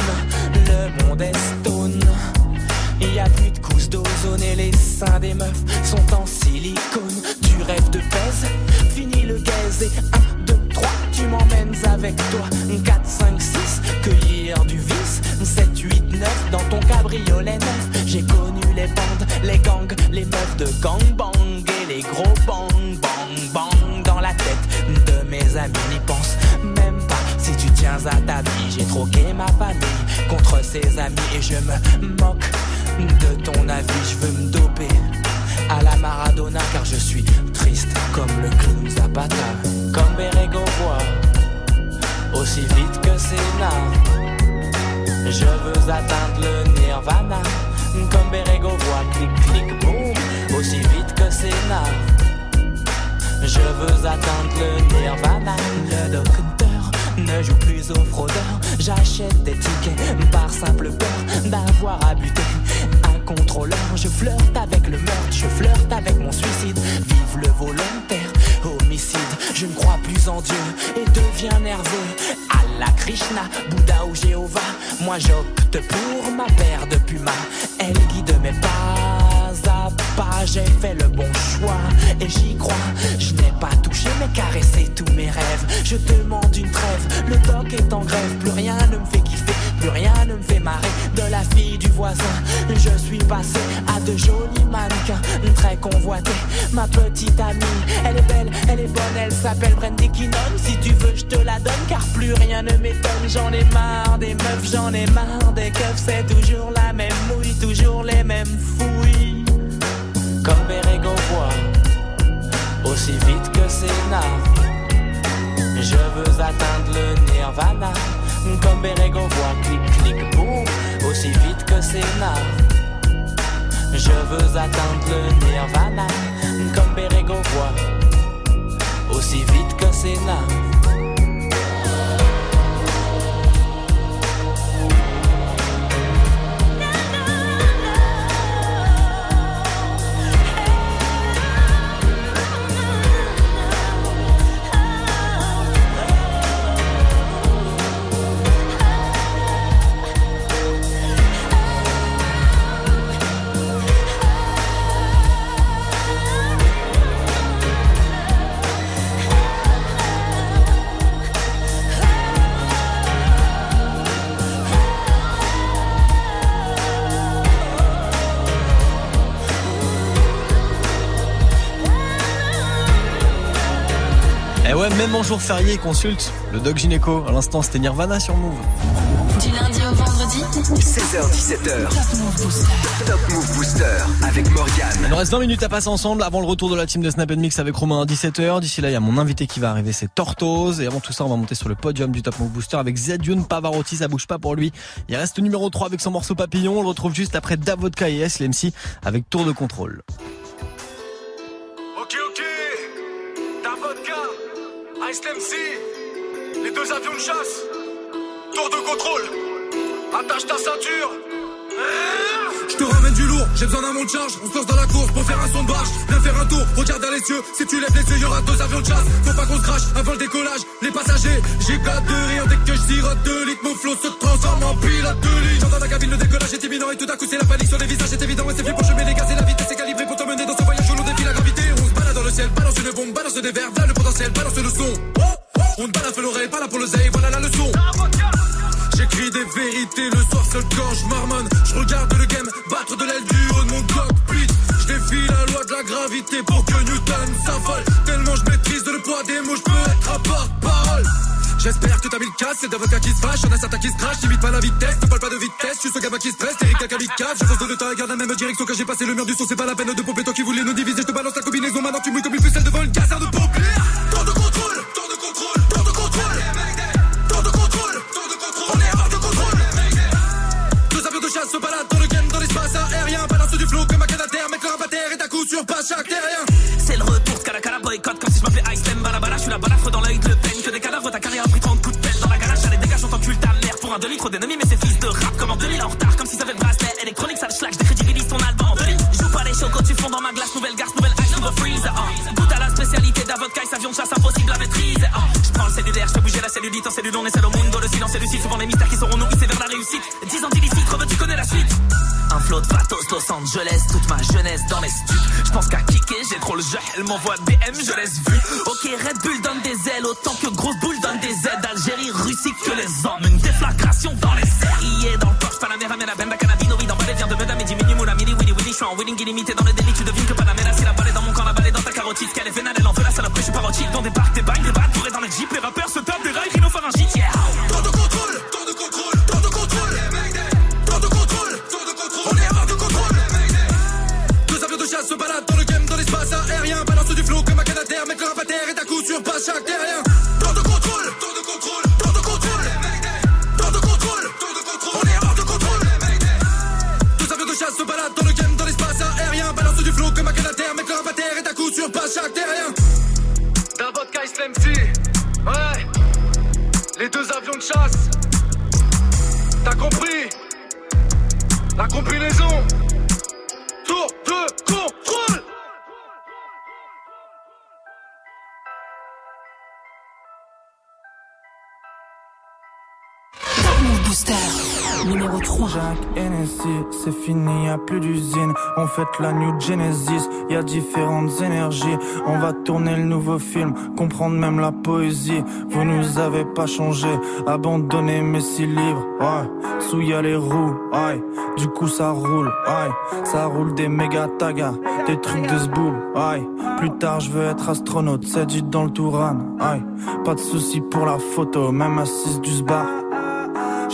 le monde est stone. Il y a plus de couches d'ozone et les seins des meufs sont en silicone. Tu rêves de pèse, fini le gaz et 1, 2, 3, tu m'emmènes avec toi. 4, 5, 6, cueillir du vice. 7, 8, 9, dans ton cabriolet neuf. J'ai connu les bandes, les gangs, les meufs de gangbang et les gros bang, bang, bang dans la tête de mes amis. N'y pense même pas si tu tiens à ta vie. J'ai troqué ma famille contre ses amis et je me moque de ton avis. Je veux me doper à la Maradona car je suis comme le clown Zapata. Comme Berego voit aussi vite que Sénat. Je veux atteindre le nirvana comme Berego voit clic clic boum aussi vite que Sénat. Je veux atteindre le nirvana. Le docteur ne joue plus au fraudeur. J'achète des tickets par simple peur d'avoir à buter contrôleur. Je flirte avec le meurtre, je flirte avec mon suicide. Vive le volontaire, homicide. Je ne crois plus en Dieu et deviens nerveux. Allah, Krishna, Bouddha ou Jéhovah. Moi j'opte pour ma paire de Puma. Elle guide mes pas à pas. J'ai fait le bon choix et j'y crois. Je n'ai pas touché mais caressé tous mes rêves. Je demande une trêve. Le doc est en grève. Plus rien ne me fait kiffer. Plus rien ne me fait marrer. De la fille du voisin, je suis passé à de jolis mannequins très convoités. Ma petite amie, elle est belle, elle est bonne, elle s'appelle Brandy Kinnon. Si tu veux, je te la donne car plus rien ne m'étonne. J'en ai marre des meufs, j'en ai marre des keufs. C'est toujours la même mouille, toujours les mêmes fouilles. Comme Berego voit, aussi vite que Sénat. Je veux atteindre le nirvana. Comme Berego voit, clic clic boum, aussi vite que Sénat. Je veux atteindre le nirvana. Comme Berego voit, aussi vite que Sénat. Et jour férié, consulte le doc gynéco. À l'instant, c'était Nirvana sur Move. Du lundi au vendredi 16h17h. Top Move Booster avec Morgane. Il nous reste 20 minutes à passer ensemble avant le retour de la team de Snap Mix avec Romain à 17h. D'ici là, il y a mon invité qui va arriver, c'est Tortoise. Et avant tout ça, on va monter sur le podium du Top Move Booster avec Zedune Pavarotti. Ça bouge pas pour lui. Il reste numéro 3 avec son morceau Papillon. On le retrouve juste après Davodka et S, l'MC, avec Tour de contrôle. Ice MC, les deux avions de chasse, tour de contrôle, attache ta ceinture. Je te ramène du lourd, j'ai besoin d'un monde de charge. On se dans la course pour faire un son de barge. Viens faire un tour, regarde dans les cieux. Si tu lèves les yeux, y'aura deux avions de chasse. Faut pas qu'on se crache avant le décollage. Les passagers, j'ai pas de rire dès que je sirote deux litres. Mon flot se transforme en pilote de ligne. J'entends la cabine, le décollage est imminent et tout à coup c'est la panique sur les visages. C'est évident, et c'est fait pour chemin les gaz et la vitesse est calibrée pour t'emmener dans ce voyage balance une bombe, balance des verres, voilà le potentiel, balance le son. On balance l'oreille, pas là pour le voilà la leçon. J'écris des vérités le soir seul quand je marmonne. Je regarde le game battre de l'aile du haut de mon cockpit. Je défie la loi de la gravité pour que Newton s'affole. Tellement je maîtrise le poids des mots, je peux être à part. J'espère que t'as mis le casse, c'est d'avocats qui se fâchent, y'en a certains qui se crachent, n'imite pas la vitesse, ne parle pas de vitesse, je suis ce gamin qui stresse, Eric Akalikaf, je fonce de ta garde la même direction quand j'ai passé le mur du son, c'est pas la peine de pomper, toi qui voulais nous diviser, je te balance la combinaison, maintenant tu mouilles comme une pucelle devant une caserne de pompiers bois 2 litres d'ennemis, mais c'est fils de rap comme en 2000 en retard, comme s'ils avaient le bracelet électronique, ça le schlag, je décrédibilise ton album Joue pas les chocos, tu fonds dans ma glace, nouvelle garce, nouvelle ice, nouveau freezer. Hein. Ah. Goûte à la spécialité d'avocat, avion de chasse impossible à maîtriser. Hein. Je prends le cellulaire, je fais bouger la cellulite en cellule, on est seul au monde, le silence est lucide, souvent les mystères qui seront nourrissés vers la réussite. 10 ans d'illicite, creveux, tu connais la suite. Un flot de pathos, Los Angeles, toute ma jeunesse dans les stups. Je pense qu'à kicker, j'ai trop le jeu, elle m'envoie DM, je laisse vu. Ok, Red Bull donne des ailes, autant que grosse boule donne des aides. Algérie, Russie, que les emmène on fête la New Genesis. Y a différentes énergies. On va tourner le nouveau film, comprendre même la poésie. Vous nous avez pas changé, abandonné mes six livres. Ouais, sous les roues. Ouais, du coup ça roule. Ouais, ça roule des méga tagas, des trucs de zboul. Ouais, plus tard je veux être astronaute. C'est dit dans le Touran. Ouais, pas de souci pour la photo, même assise du sbar.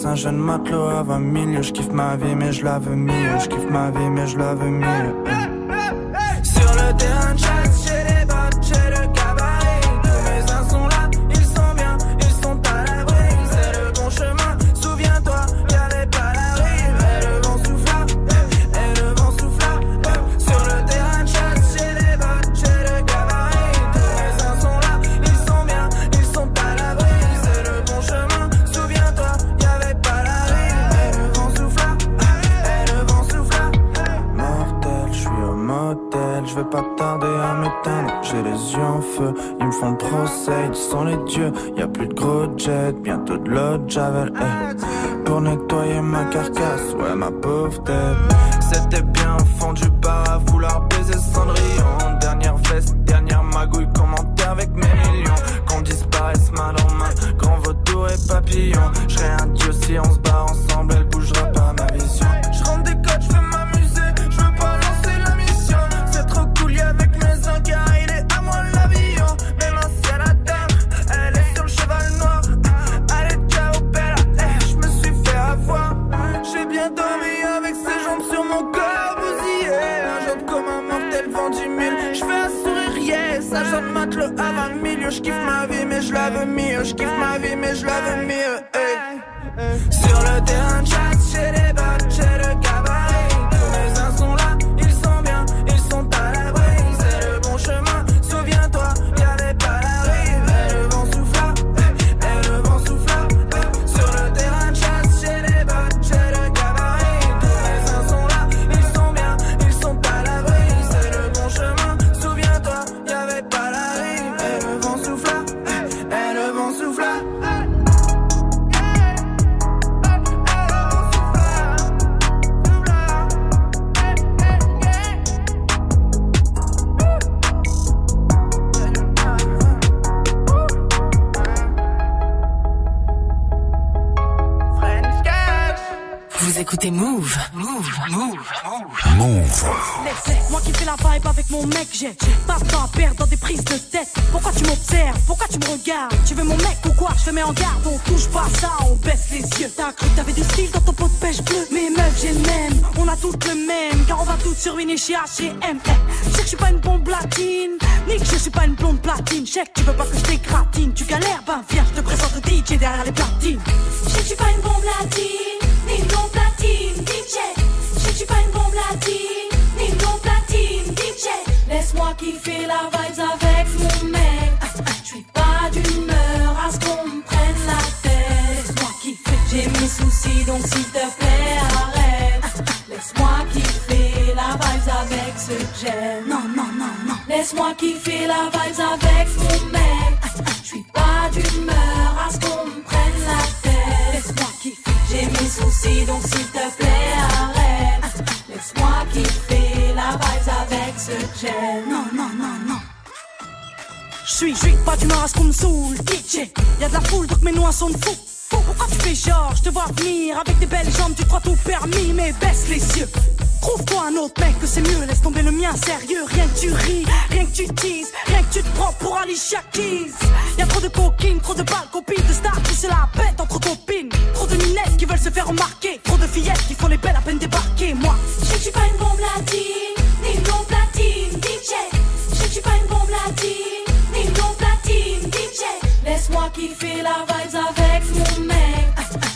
laisse un jeune matelot à 20 000 Je kiffe ma vie mais je la veux mieux. Je kiffe ma vie mais je la veux mieux. bientôt de l'autre Javel. Moi qui fais la vibe avec mon mec, j'ai pas à perdre dans des prises de tête. Pourquoi tu m'observes? Pourquoi tu me regardes? Tu veux mon mec ou quoi? Je te mets en garde, on touche pas ça, on baisse les yeux. T'as cru que t'avais du style dans ton pot de pêche bleu Mais meuf, j'ai le même, on a toutes le même, car on va toutes sur une chez H&M. Eh, Je sais que je suis pas une bombe latine, ni que je suis pas une blonde platine. Je que tu veux pas que je t'égratine, tu galères, ben viens, je te présente DJ derrière les platines. Je que je suis pas une bombe latine, ni une blonde platine, DJ. Je suis pas une bombe latine, ni une blonde platine, DJ. Laisse-moi kiffer la vibes avec mon mec. Je suis pas d'humeur à ce qu'on me prenne la tête. Laisse-moi kiffer, j'ai mes soucis donc s'il te plaît arrête. Laisse-moi kiffer la vibes avec ce que j'aime. Non, non, non, non. Laisse-moi kiffer la vibes avec mon mec. Je suis pas d'humeur à ce qu'on me prenne la tête. Laisse-moi kiffer, j'ai mes soucis donc s'il te plaît arrête. Suis, pas à ce qu'on me saoule, DJ. Y'a de la foule donc mes noix sont fous. Pourquoi tu fais genre, je te vois venir avec des belles jambes, tu crois tout permis, mais baisse les yeux. Trouve-toi un autre mec que c'est mieux, laisse tomber le mien sérieux. Rien que tu ris, rien que tu teases, rien que tu te prends pour Alicia Keys. Y'a trop de coquines, trop de balles, copines de stars qui se la pètent entre copines. Trop de minettes qui veulent se faire remarquer, trop de fillettes qui font les belles à peine débarquer. Moi, Je suis pas une bombe latine, ni une platine, DJ. Je suis pas une bombe latine, Laisse-moi kiffer la vibes avec mon mec.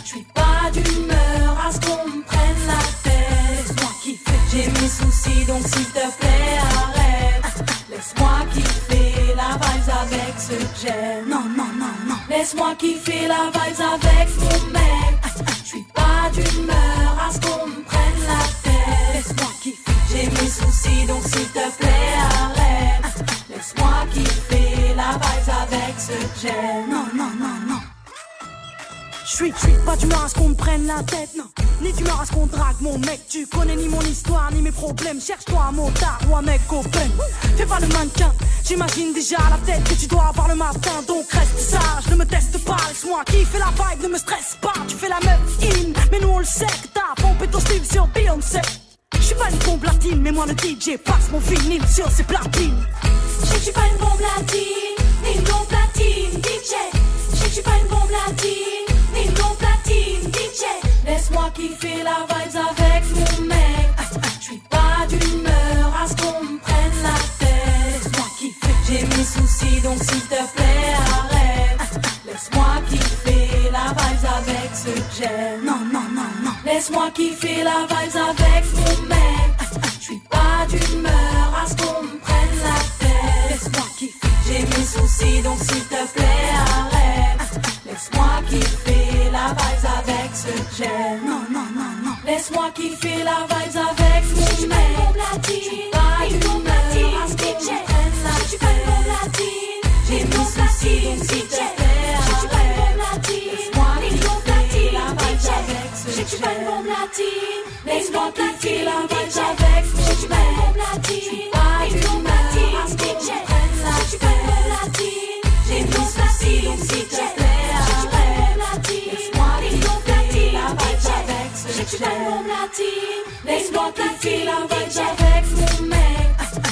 Je suis pas d'humeur à ce qu'on me prenne la tête. Laisse-moi kiffer, j'ai mes soucis donc s'il te plaît arrête. Laisse-moi kiffer la vibes avec ce que j'aime. Non, non, non, non. Laisse-moi kiffer la vibes avec mon mec. Je suis pas d'humeur à ce qu'on me prenne la tête. Laisse-moi kiffer, j'ai mes soucis donc s'il te plaît arrête. Non, non, non, non. Je suis, pas d'humeur à ce qu'on me prenne la tête, non. Ni d'humeur à ce qu'on drague mon mec. Tu connais ni mon histoire, ni mes problèmes. Cherche-toi un motard ou un mec open. Fais pas le mannequin, j'imagine déjà la tête que tu dois avoir le matin. Donc reste sage, ne me teste pas. Laisse-moi kiffer la vibe, ne me stresse pas. Tu fais la meuf in, mais nous on le sait que t'as pompé ton style sur Beyoncé. Je suis pas une bombe latine, mais moi le DJ passe mon vinyle sur ses platines. Je suis pas une bombe latine, Je suis pas une bombe latine, ni une blonde platine, DJ. Laisse-moi kiffer la vibes avec mon mec. Je suis pas d'humeur à ce qu'on me prenne la tête. Laisse-moi kiffer, j'ai mes soucis donc s'il te plaît arrête. Laisse-moi kiffer la vibes avec ce j'aime. Non, non, non, non. Laisse-moi kiffer la vibes avec mon mec. Soucis donc s'il te plaît arrête. Laisse-moi kiffer la vibes avec ce que j'aime. Non, non, non, non. Laisse-moi kiffer la vibes avec mon mec. Je suis pas d'humeur à ce qu'on me prenne la Je suis pas une J'ai mes soucis donc s'il te plaît une Laisse-moi une kiffer la vibes avec ce que je suis que pas une j'aime. une Laisse-moi kiffer la vibes DJ. avec Laisse-moi kiffer la vibes avec mon mec.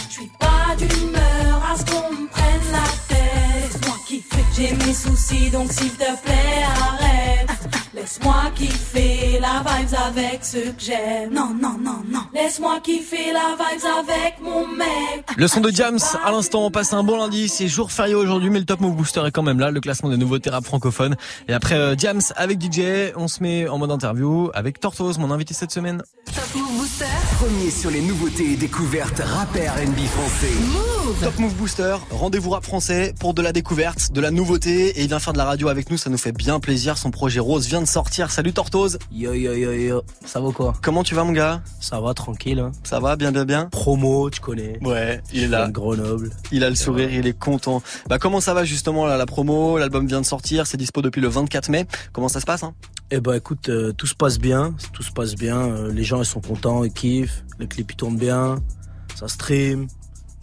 Je suis pas d'humeur à ce qu'on me prenne la tête. Laisse-moi kiffer, j'ai mes soucis donc s'il te plaît arrête. Laisse-moi kiffer avec ceux que j'aime. Non, non, non, non. Laisse-moi kiffer la vibes avec mon mec. Le son de Jams, à l'instant, on passe un bon lundi. C'est jour férié aujourd'hui, mais le Top Move Booster est quand même là. Le classement des nouveautés rap francophones. Et après euh, Jams avec DJ, on se met en mode interview avec Tortoise, mon invité cette semaine. Top Move Booster. Premier sur les nouveautés et découvertes rap et R&B français. Top Move Booster, rendez-vous rap français pour de la découverte, de la nouveauté. Et il vient faire de la radio avec nous, ça nous fait bien plaisir. Son projet Rose vient de sortir. Salut Tortoise. Yo yo yo yo, ça va quoi? Comment tu vas mon gars? Ça va tranquille. Hein. Ça va, bien bien bien? Promo, tu connais. Ouais, il est là. Grenoble. Il a le sourire, il est content. Bah comment ça va justement là, la promo? L'album vient de sortir, c'est dispo depuis le 24 mai. Comment ça se passe hein? Eh ben écoute, euh, tout se passe bien, tout se passe bien. euh, les gens ils sont contents, ils kiffent, le clip il tourne bien, ça stream,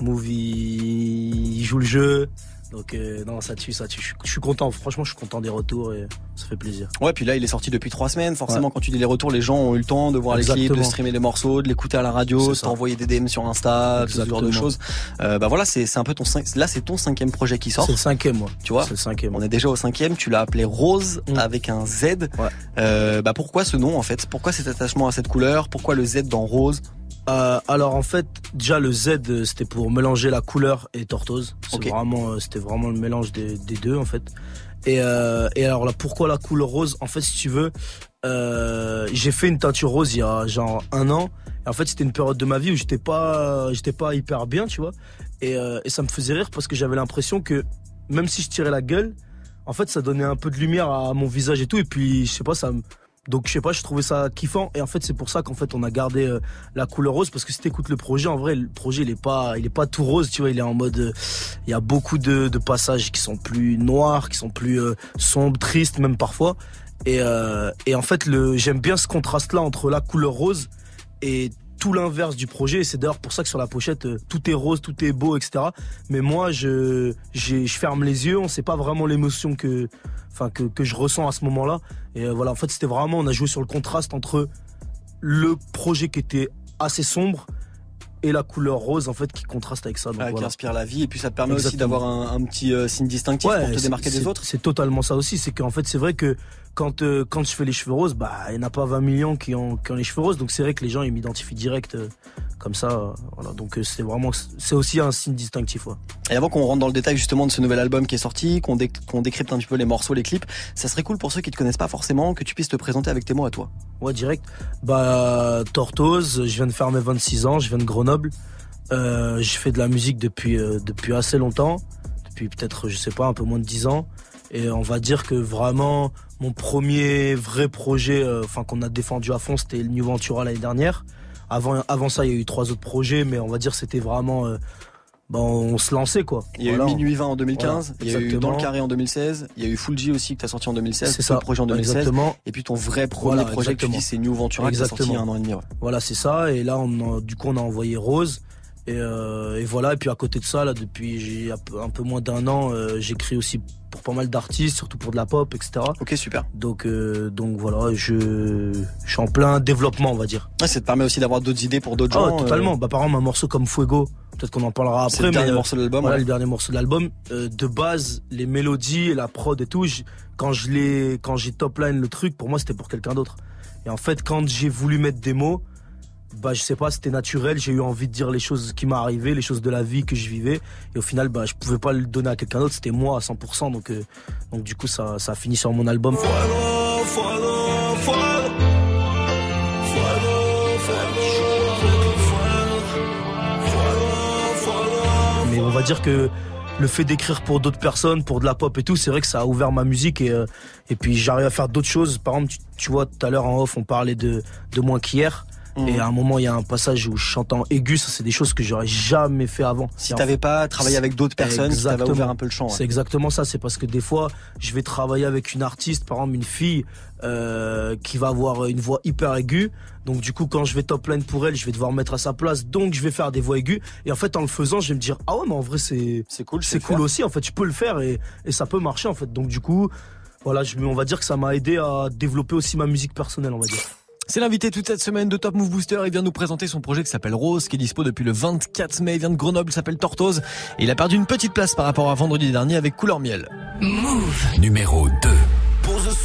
movie il joue le jeu. Donc euh, non, ça tue, ça tue. Je suis- content, franchement, je suis content des retours et ça fait plaisir. Ouais, puis là il est sorti depuis trois semaines. Forcément, quand tu dis les retours, les gens ont eu le temps de voir les clips, de streamer les morceaux, de l'écouter à la radio, de t'envoyer des DM sur Insta, tout ce genre de choses. Euh, bah voilà, c'est c'est un peu ton cinq- là c'est ton cinquième projet qui sort. C'est le cinquième, moi. Tu vois C'est le cinquième. On est déjà au cinquième. Tu l'as appelé Rose avec un Z. Euh, bah pourquoi ce nom en fait? Pourquoi cet attachement à cette couleur? Pourquoi le Z dans Rose? Euh, alors en fait, déjà le Z euh, c'était pour mélanger la couleur et tortose. C'est Ok. vraiment, euh, c'était vraiment le mélange des, des deux en fait. Et, euh, et alors là, pourquoi la couleur rose? En fait, si tu veux, euh, j'ai fait une teinture rose il y a genre un an. Et en fait, c'était une période de ma vie où j'étais pas, j'étais pas hyper bien, tu vois. Et, euh, et ça me faisait rire parce que j'avais l'impression que même si je tirais la gueule, en fait, ça donnait un peu de lumière à mon visage et tout. Et puis, je sais pas, ça me donc je sais pas, je trouvais ça kiffant. Et en fait c'est pour ça qu'en fait on a gardé euh, la couleur rose. Parce que si t'écoutes le projet en vrai le projet il est pas il est pas tout rose tu vois. Il est en mode euh, il y a beaucoup de, de passages qui sont plus noirs qui sont plus euh, sombres tristes même parfois. Et et en fait le j'aime bien ce contraste là entre la couleur rose et tout l'inverse du projet et c'est d'ailleurs pour ça que sur la pochette euh, tout est rose tout est beau etc mais moi je je ferme les yeux on sait pas vraiment l'émotion que enfin que, que je ressens à ce moment là et euh, voilà en fait c'était vraiment on a joué sur le contraste entre le projet qui était assez sombre et la couleur rose en fait qui contraste avec ça donc Ah, qui inspire la vie et puis ça te permet aussi d'avoir un, un petit euh, signe distinctif Ouais, pour te démarquer des autres. C'est totalement ça aussi. C'est qu'en fait, c'est vrai que quand, euh, quand je fais les cheveux roses, bah, il n'y en a pas 20 millions qui ont, qui ont les cheveux roses. Donc c'est vrai que les gens, ils m'identifient direct euh, comme ça. euh, voilà. Donc c'est vraiment, c'est aussi un signe distinctif. Ouais. Et avant qu'on rentre dans le détail justement de ce nouvel album qui est sorti, qu'on dé- qu'on décrypte un petit peu les morceaux, les clips, ça serait cool pour ceux qui te connaissent pas forcément que tu puisses te présenter avec tes mots à toi. Ouais, direct. Bah, Tortoise, je viens de faire mes 26 ans, je viens de Grenoble. Je fais de la musique depuis, depuis assez longtemps. Depuis peut-être, je sais pas, un peu moins de 10 ans. Et on va dire que vraiment, mon premier vrai projet, euh, enfin, qu'on a défendu à fond, c'était le New Ventura l'année dernière. Avant, avant ça, il y a eu trois autres projets, mais on va dire que c'était vraiment, euh, bah, on se lançait, quoi. Il y a Voilà. eu Minuit 20 en 2015, Voilà, il y a eu Dans le exactement. Carré en 2016, il y a eu Full G aussi que tu as sorti en 2016, C'est ça, le projet en 2016. exactement. Et puis ton vrai premier Voilà, projet que tu exactement. dis c'est New Ventura qui est sorti il y a un an et demi. ouais. Voilà, c'est ça. Et là, on a- du coup, on a envoyé Rose. Et, euh, et voilà. Et puis à côté de ça, là, depuis un peu, moins d'un an, euh, j'écris aussi pour pas mal d'artistes, surtout pour de la pop, etc. Ok, super. Donc, euh, donc voilà, je, je suis en plein développement, on va dire. Ouais, ça te permet aussi d'avoir d'autres idées pour d'autres Ah, gens. totalement. euh, Bah, par exemple, un morceau comme Fuego, peut-être qu'on en parlera C'est après. le mais, dernier euh, morceau de l'album, Voilà, ouais. le dernier morceau de l'album. Euh, de base, les mélodies la prod et tout, quand je l'ai, quand j'ai top line le truc, pour moi, c'était pour quelqu'un d'autre. Et en fait, quand j'ai voulu mettre des mots, bah, je sais pas, c'était naturel. J'ai eu envie de dire les choses qui m'arrivaient, les choses de la vie que je vivais. Et au final, bah, je pouvais pas le donner à quelqu'un d'autre. C'était moi à 100%. Donc, euh, donc du coup, ça, ça a fini sur mon album. Mais on va dire que le fait d'écrire pour d'autres personnes, pour de la pop et tout, c'est vrai que ça a ouvert ma musique et, euh, et puis j'arrive à faire d'autres choses. Par exemple, tu, tu vois, tout à l'heure en off, on parlait de, de moins qu'hier. Mhm. Et à un moment, il y a un passage où je chante en aigu, ça c'est des choses que j'aurais jamais fait avant. Si t'avais pas travaillé avec d'autres personnes, t'avaient Exactement. ouvert un peu le champ. ouais. C'est exactement ça. C'est parce que des fois, je vais travailler avec une artiste, par exemple une fille euh, qui va avoir une voix hyper aiguë. Donc du coup, quand je vais top line pour elle, je vais devoir me mettre à sa place. Donc je vais faire des voix aiguës. Et en fait, en le faisant, je vais me dire ah ouais, mais en vrai c'est c'est cool, c'est cool faire. aussi. En fait, je peux le faire et, et ça peut marcher en fait. Donc du coup, voilà, je, on va dire que ça m'a aidé à développer aussi ma musique personnelle, on va dire. C'est l'invité toute cette semaine de Top Move Booster. Il vient nous présenter son projet qui s'appelle Rose, qui est dispo depuis le 24 mai. Il vient de Grenoble, s'appelle Tortoise. Et il a perdu une petite place par rapport à vendredi dernier avec Couleur Miel. Move numéro 2.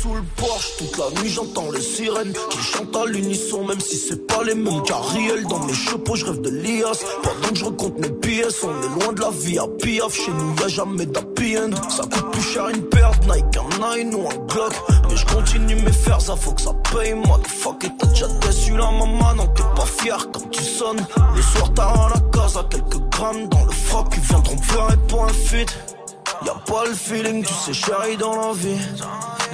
Sous le porche, toute la nuit j'entends les sirènes qui chantent à l'unisson, même si c'est pas les mêmes carriels. Dans mes chapeaux, je rêve de l'IAS. Pendant que je recompte mes pièces, on est loin de la vie à piaf. Chez nous, y'a jamais d'happy end. Ça coûte plus cher une de Nike, un Nine ou un Glock. Mais je continue mes fers, ça faut que ça paye. Motherfucker, t'as déjà déçu la maman, non, t'es pas fier quand tu sonnes. Le soir, t'as à la case à quelques grammes dans le froc. Ils viendront pleurer pour un feat. Y'a pas le feeling, tu sais, chérie, dans la vie.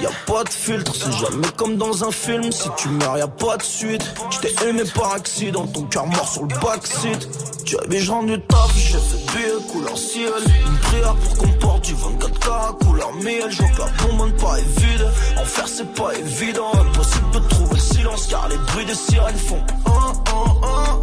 Y'a pas de filtre, c'est jamais comme dans un film. Si tu meurs, y'a pas de suite. J't'ai aimé par accident, ton cœur mort sur le backseat. Tu avais genre du taf, j'ai fait billet couleur ciel. Une prière pour qu'on porte du 24K couleur miel. Je vois que la bombe pas est vide. En c'est pas évident. Impossible de trouver le silence car les bruits des sirènes font. Oh, oh, oh,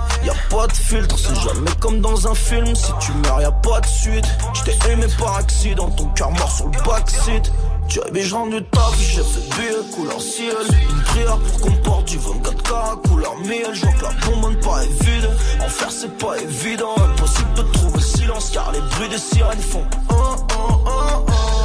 Y'a pas de filtre, c'est jamais comme dans un film. Si tu meurs, y'a pas de suite. J't'ai aimé par accident, ton cœur mort sur le backseat. Tu avais genre du taf, j'ai fait billet couleur ciel. Une prière pour qu'on porte du 24K couleur miel. Je que la bombe pas est vide. En faire, c'est pas évident. Impossible de trouver le silence car les bruits des sirènes font. Oh, oh, oh, oh.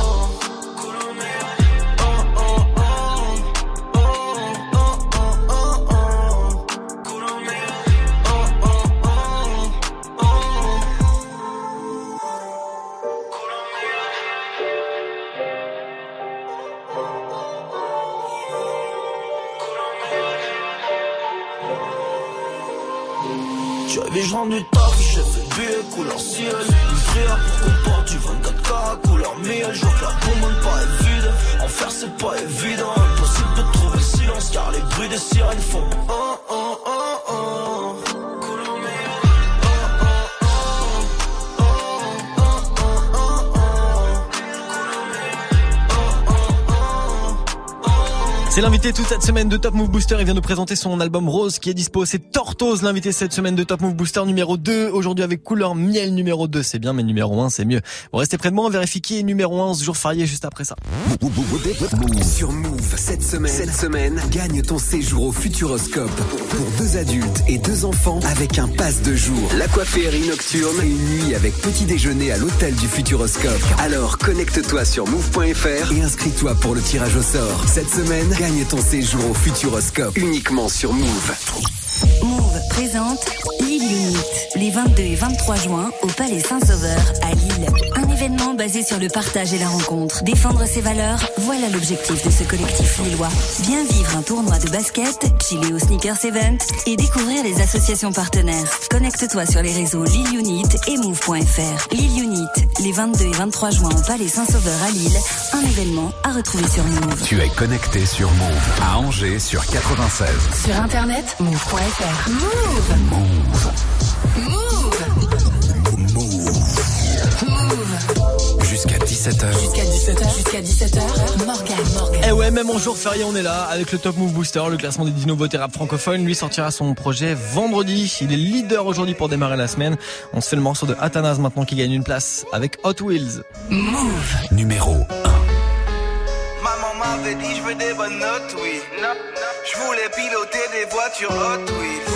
Tu avais genre du taf, j'ai fait billet couleur ciel Une prière pour qu'on porte du 24K C'est l'invité toute cette semaine de Top Move Booster. Il vient nous présenter son album Rose qui est dispo. C'est Tortoise, l'invité cette semaine de Top Move Booster numéro 2. Aujourd'hui avec couleur miel numéro 2. C'est bien, mais numéro 1, c'est mieux. Bon, restez près de moi. On vérifie qui est numéro 1 ce jour férié juste après ça. Sur Move, cette semaine, cette semaine, gagne ton séjour au Futuroscope pour deux adultes et deux enfants avec un pass de jour. L'aquaférie nocturne et une nuit avec petit déjeuner à l'hôtel du Futuroscope. Alors connecte-toi sur move.fr et inscris-toi pour le tirage au sort. Cette semaine, gagne ton séjour au Futuroscope uniquement sur Move. Move présente Lille Unit les 22 et 23 juin au Palais Saint-Sauveur à Lille. Un événement basé sur le partage et la rencontre. Défendre ses valeurs, voilà l'objectif de ce collectif lillois. Bien vivre un tournoi de basket, chiller au Sneakers Event et découvrir les associations partenaires. Connecte-toi sur les réseaux Lille Unit et Move.fr. Lille Unit les 22 et 23 juin au Palais Saint-Sauveur à Lille. Un événement à retrouver sur Move. Tu es connecté sur Move à Angers sur 96. Sur internet, move.fr. Move. Move. Move. Jusqu'à 17h. Jusqu'à 17h. Jusqu'à 17h. Morgan, Morgan. Eh ouais, même en jour férié, on est là avec le Top Move Booster, le classement des 10 nouveautés rap francophones. Lui sortira son projet vendredi. Il est leader aujourd'hui pour démarrer la semaine. On se fait le morceau de Athanase maintenant qui gagne une place avec Hot Wheels. Move. Numéro 1. Maman m'avait dit je veux des bonnes notes, oui. Je voulais piloter des voitures Hot Wheels.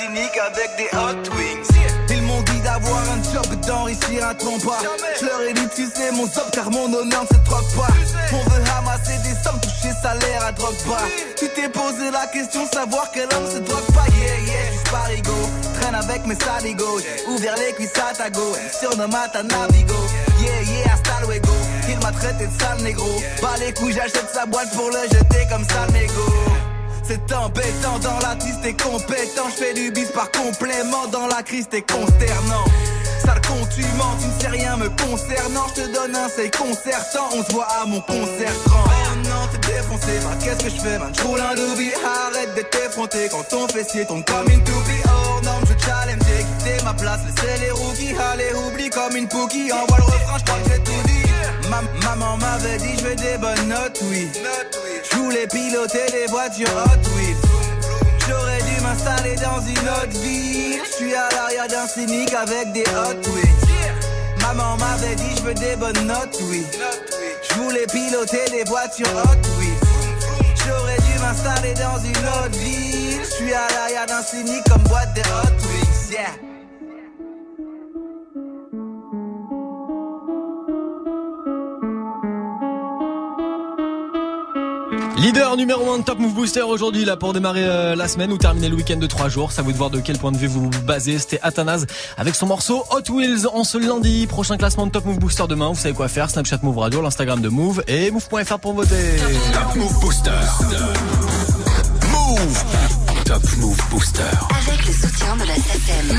Cynique avec des Hot Wings. Ils m'ont dit d'avoir un job et d'enrichir un trompe pas. Je leur ai dit tu sais mon job car mon honneur ne se troque pas. On veut ramasser des sommes, toucher salaire à drogue pas. Tu t'es posé la question savoir quel homme se drogue pas. Yeah yeah, j'suis parigo. Traîne avec mes saligos. Ouvert les cuisses à ta go. Surnomme à ta navigo. Yeah yeah, hasta luego. Il m'a traité de sale négro. Pas les couilles, j'achète sa boîte pour le jeter comme sale négo. C'est embêtant dans la triste t'es compétent. Je fais du bis par complément dans la crise t'es consternant. Sale con, tu mens, tu ne sais rien me concernant. Je te donne un seil concertant. On se voit à mon concert grand. Oh non, te défoncer. Bah, qu'est-ce que je fais, man? J'roule un doobie, arrête d'être effronté. Quand ton fessier tombe comme une toupie, hors norme, je challenge. J'ai quitté ma place, laissez les rookies. Allez, oublie comme une pookie. Envoie le refrain, j'crois que j'ai. Ma- maman m'avait dit, je veux des bonnes notes, oui. Je voulais piloter des voitures Hot Wheels. J'aurais dû m'installer dans une autre ville. Je suis à l'arrière d'un cynique avec des Hot Wheels. Maman m'avait dit, je veux des bonnes notes, oui. Je voulais piloter des voitures Hot Wheels. J'aurais dû m'installer dans une autre ville. Je suis à l'arrière d'un cynique comme boîte de Hot. Yeah. Leader numéro 1 de Top Move Booster aujourd'hui là pour démarrer euh, la semaine ou terminer le week-end de 3 jours. Ça vous de voir de quel point de vue vous vous basez. C'était Athanase avec son morceau Hot Wheels en ce lundi. Prochain classement de Top Move Booster demain. Vous savez quoi faire. Snapchat Move Radio, l'Instagram de Move et Move.fr pour voter. Top Move Booster. Move. Top Move Booster. Avec le soutien de la SACEM.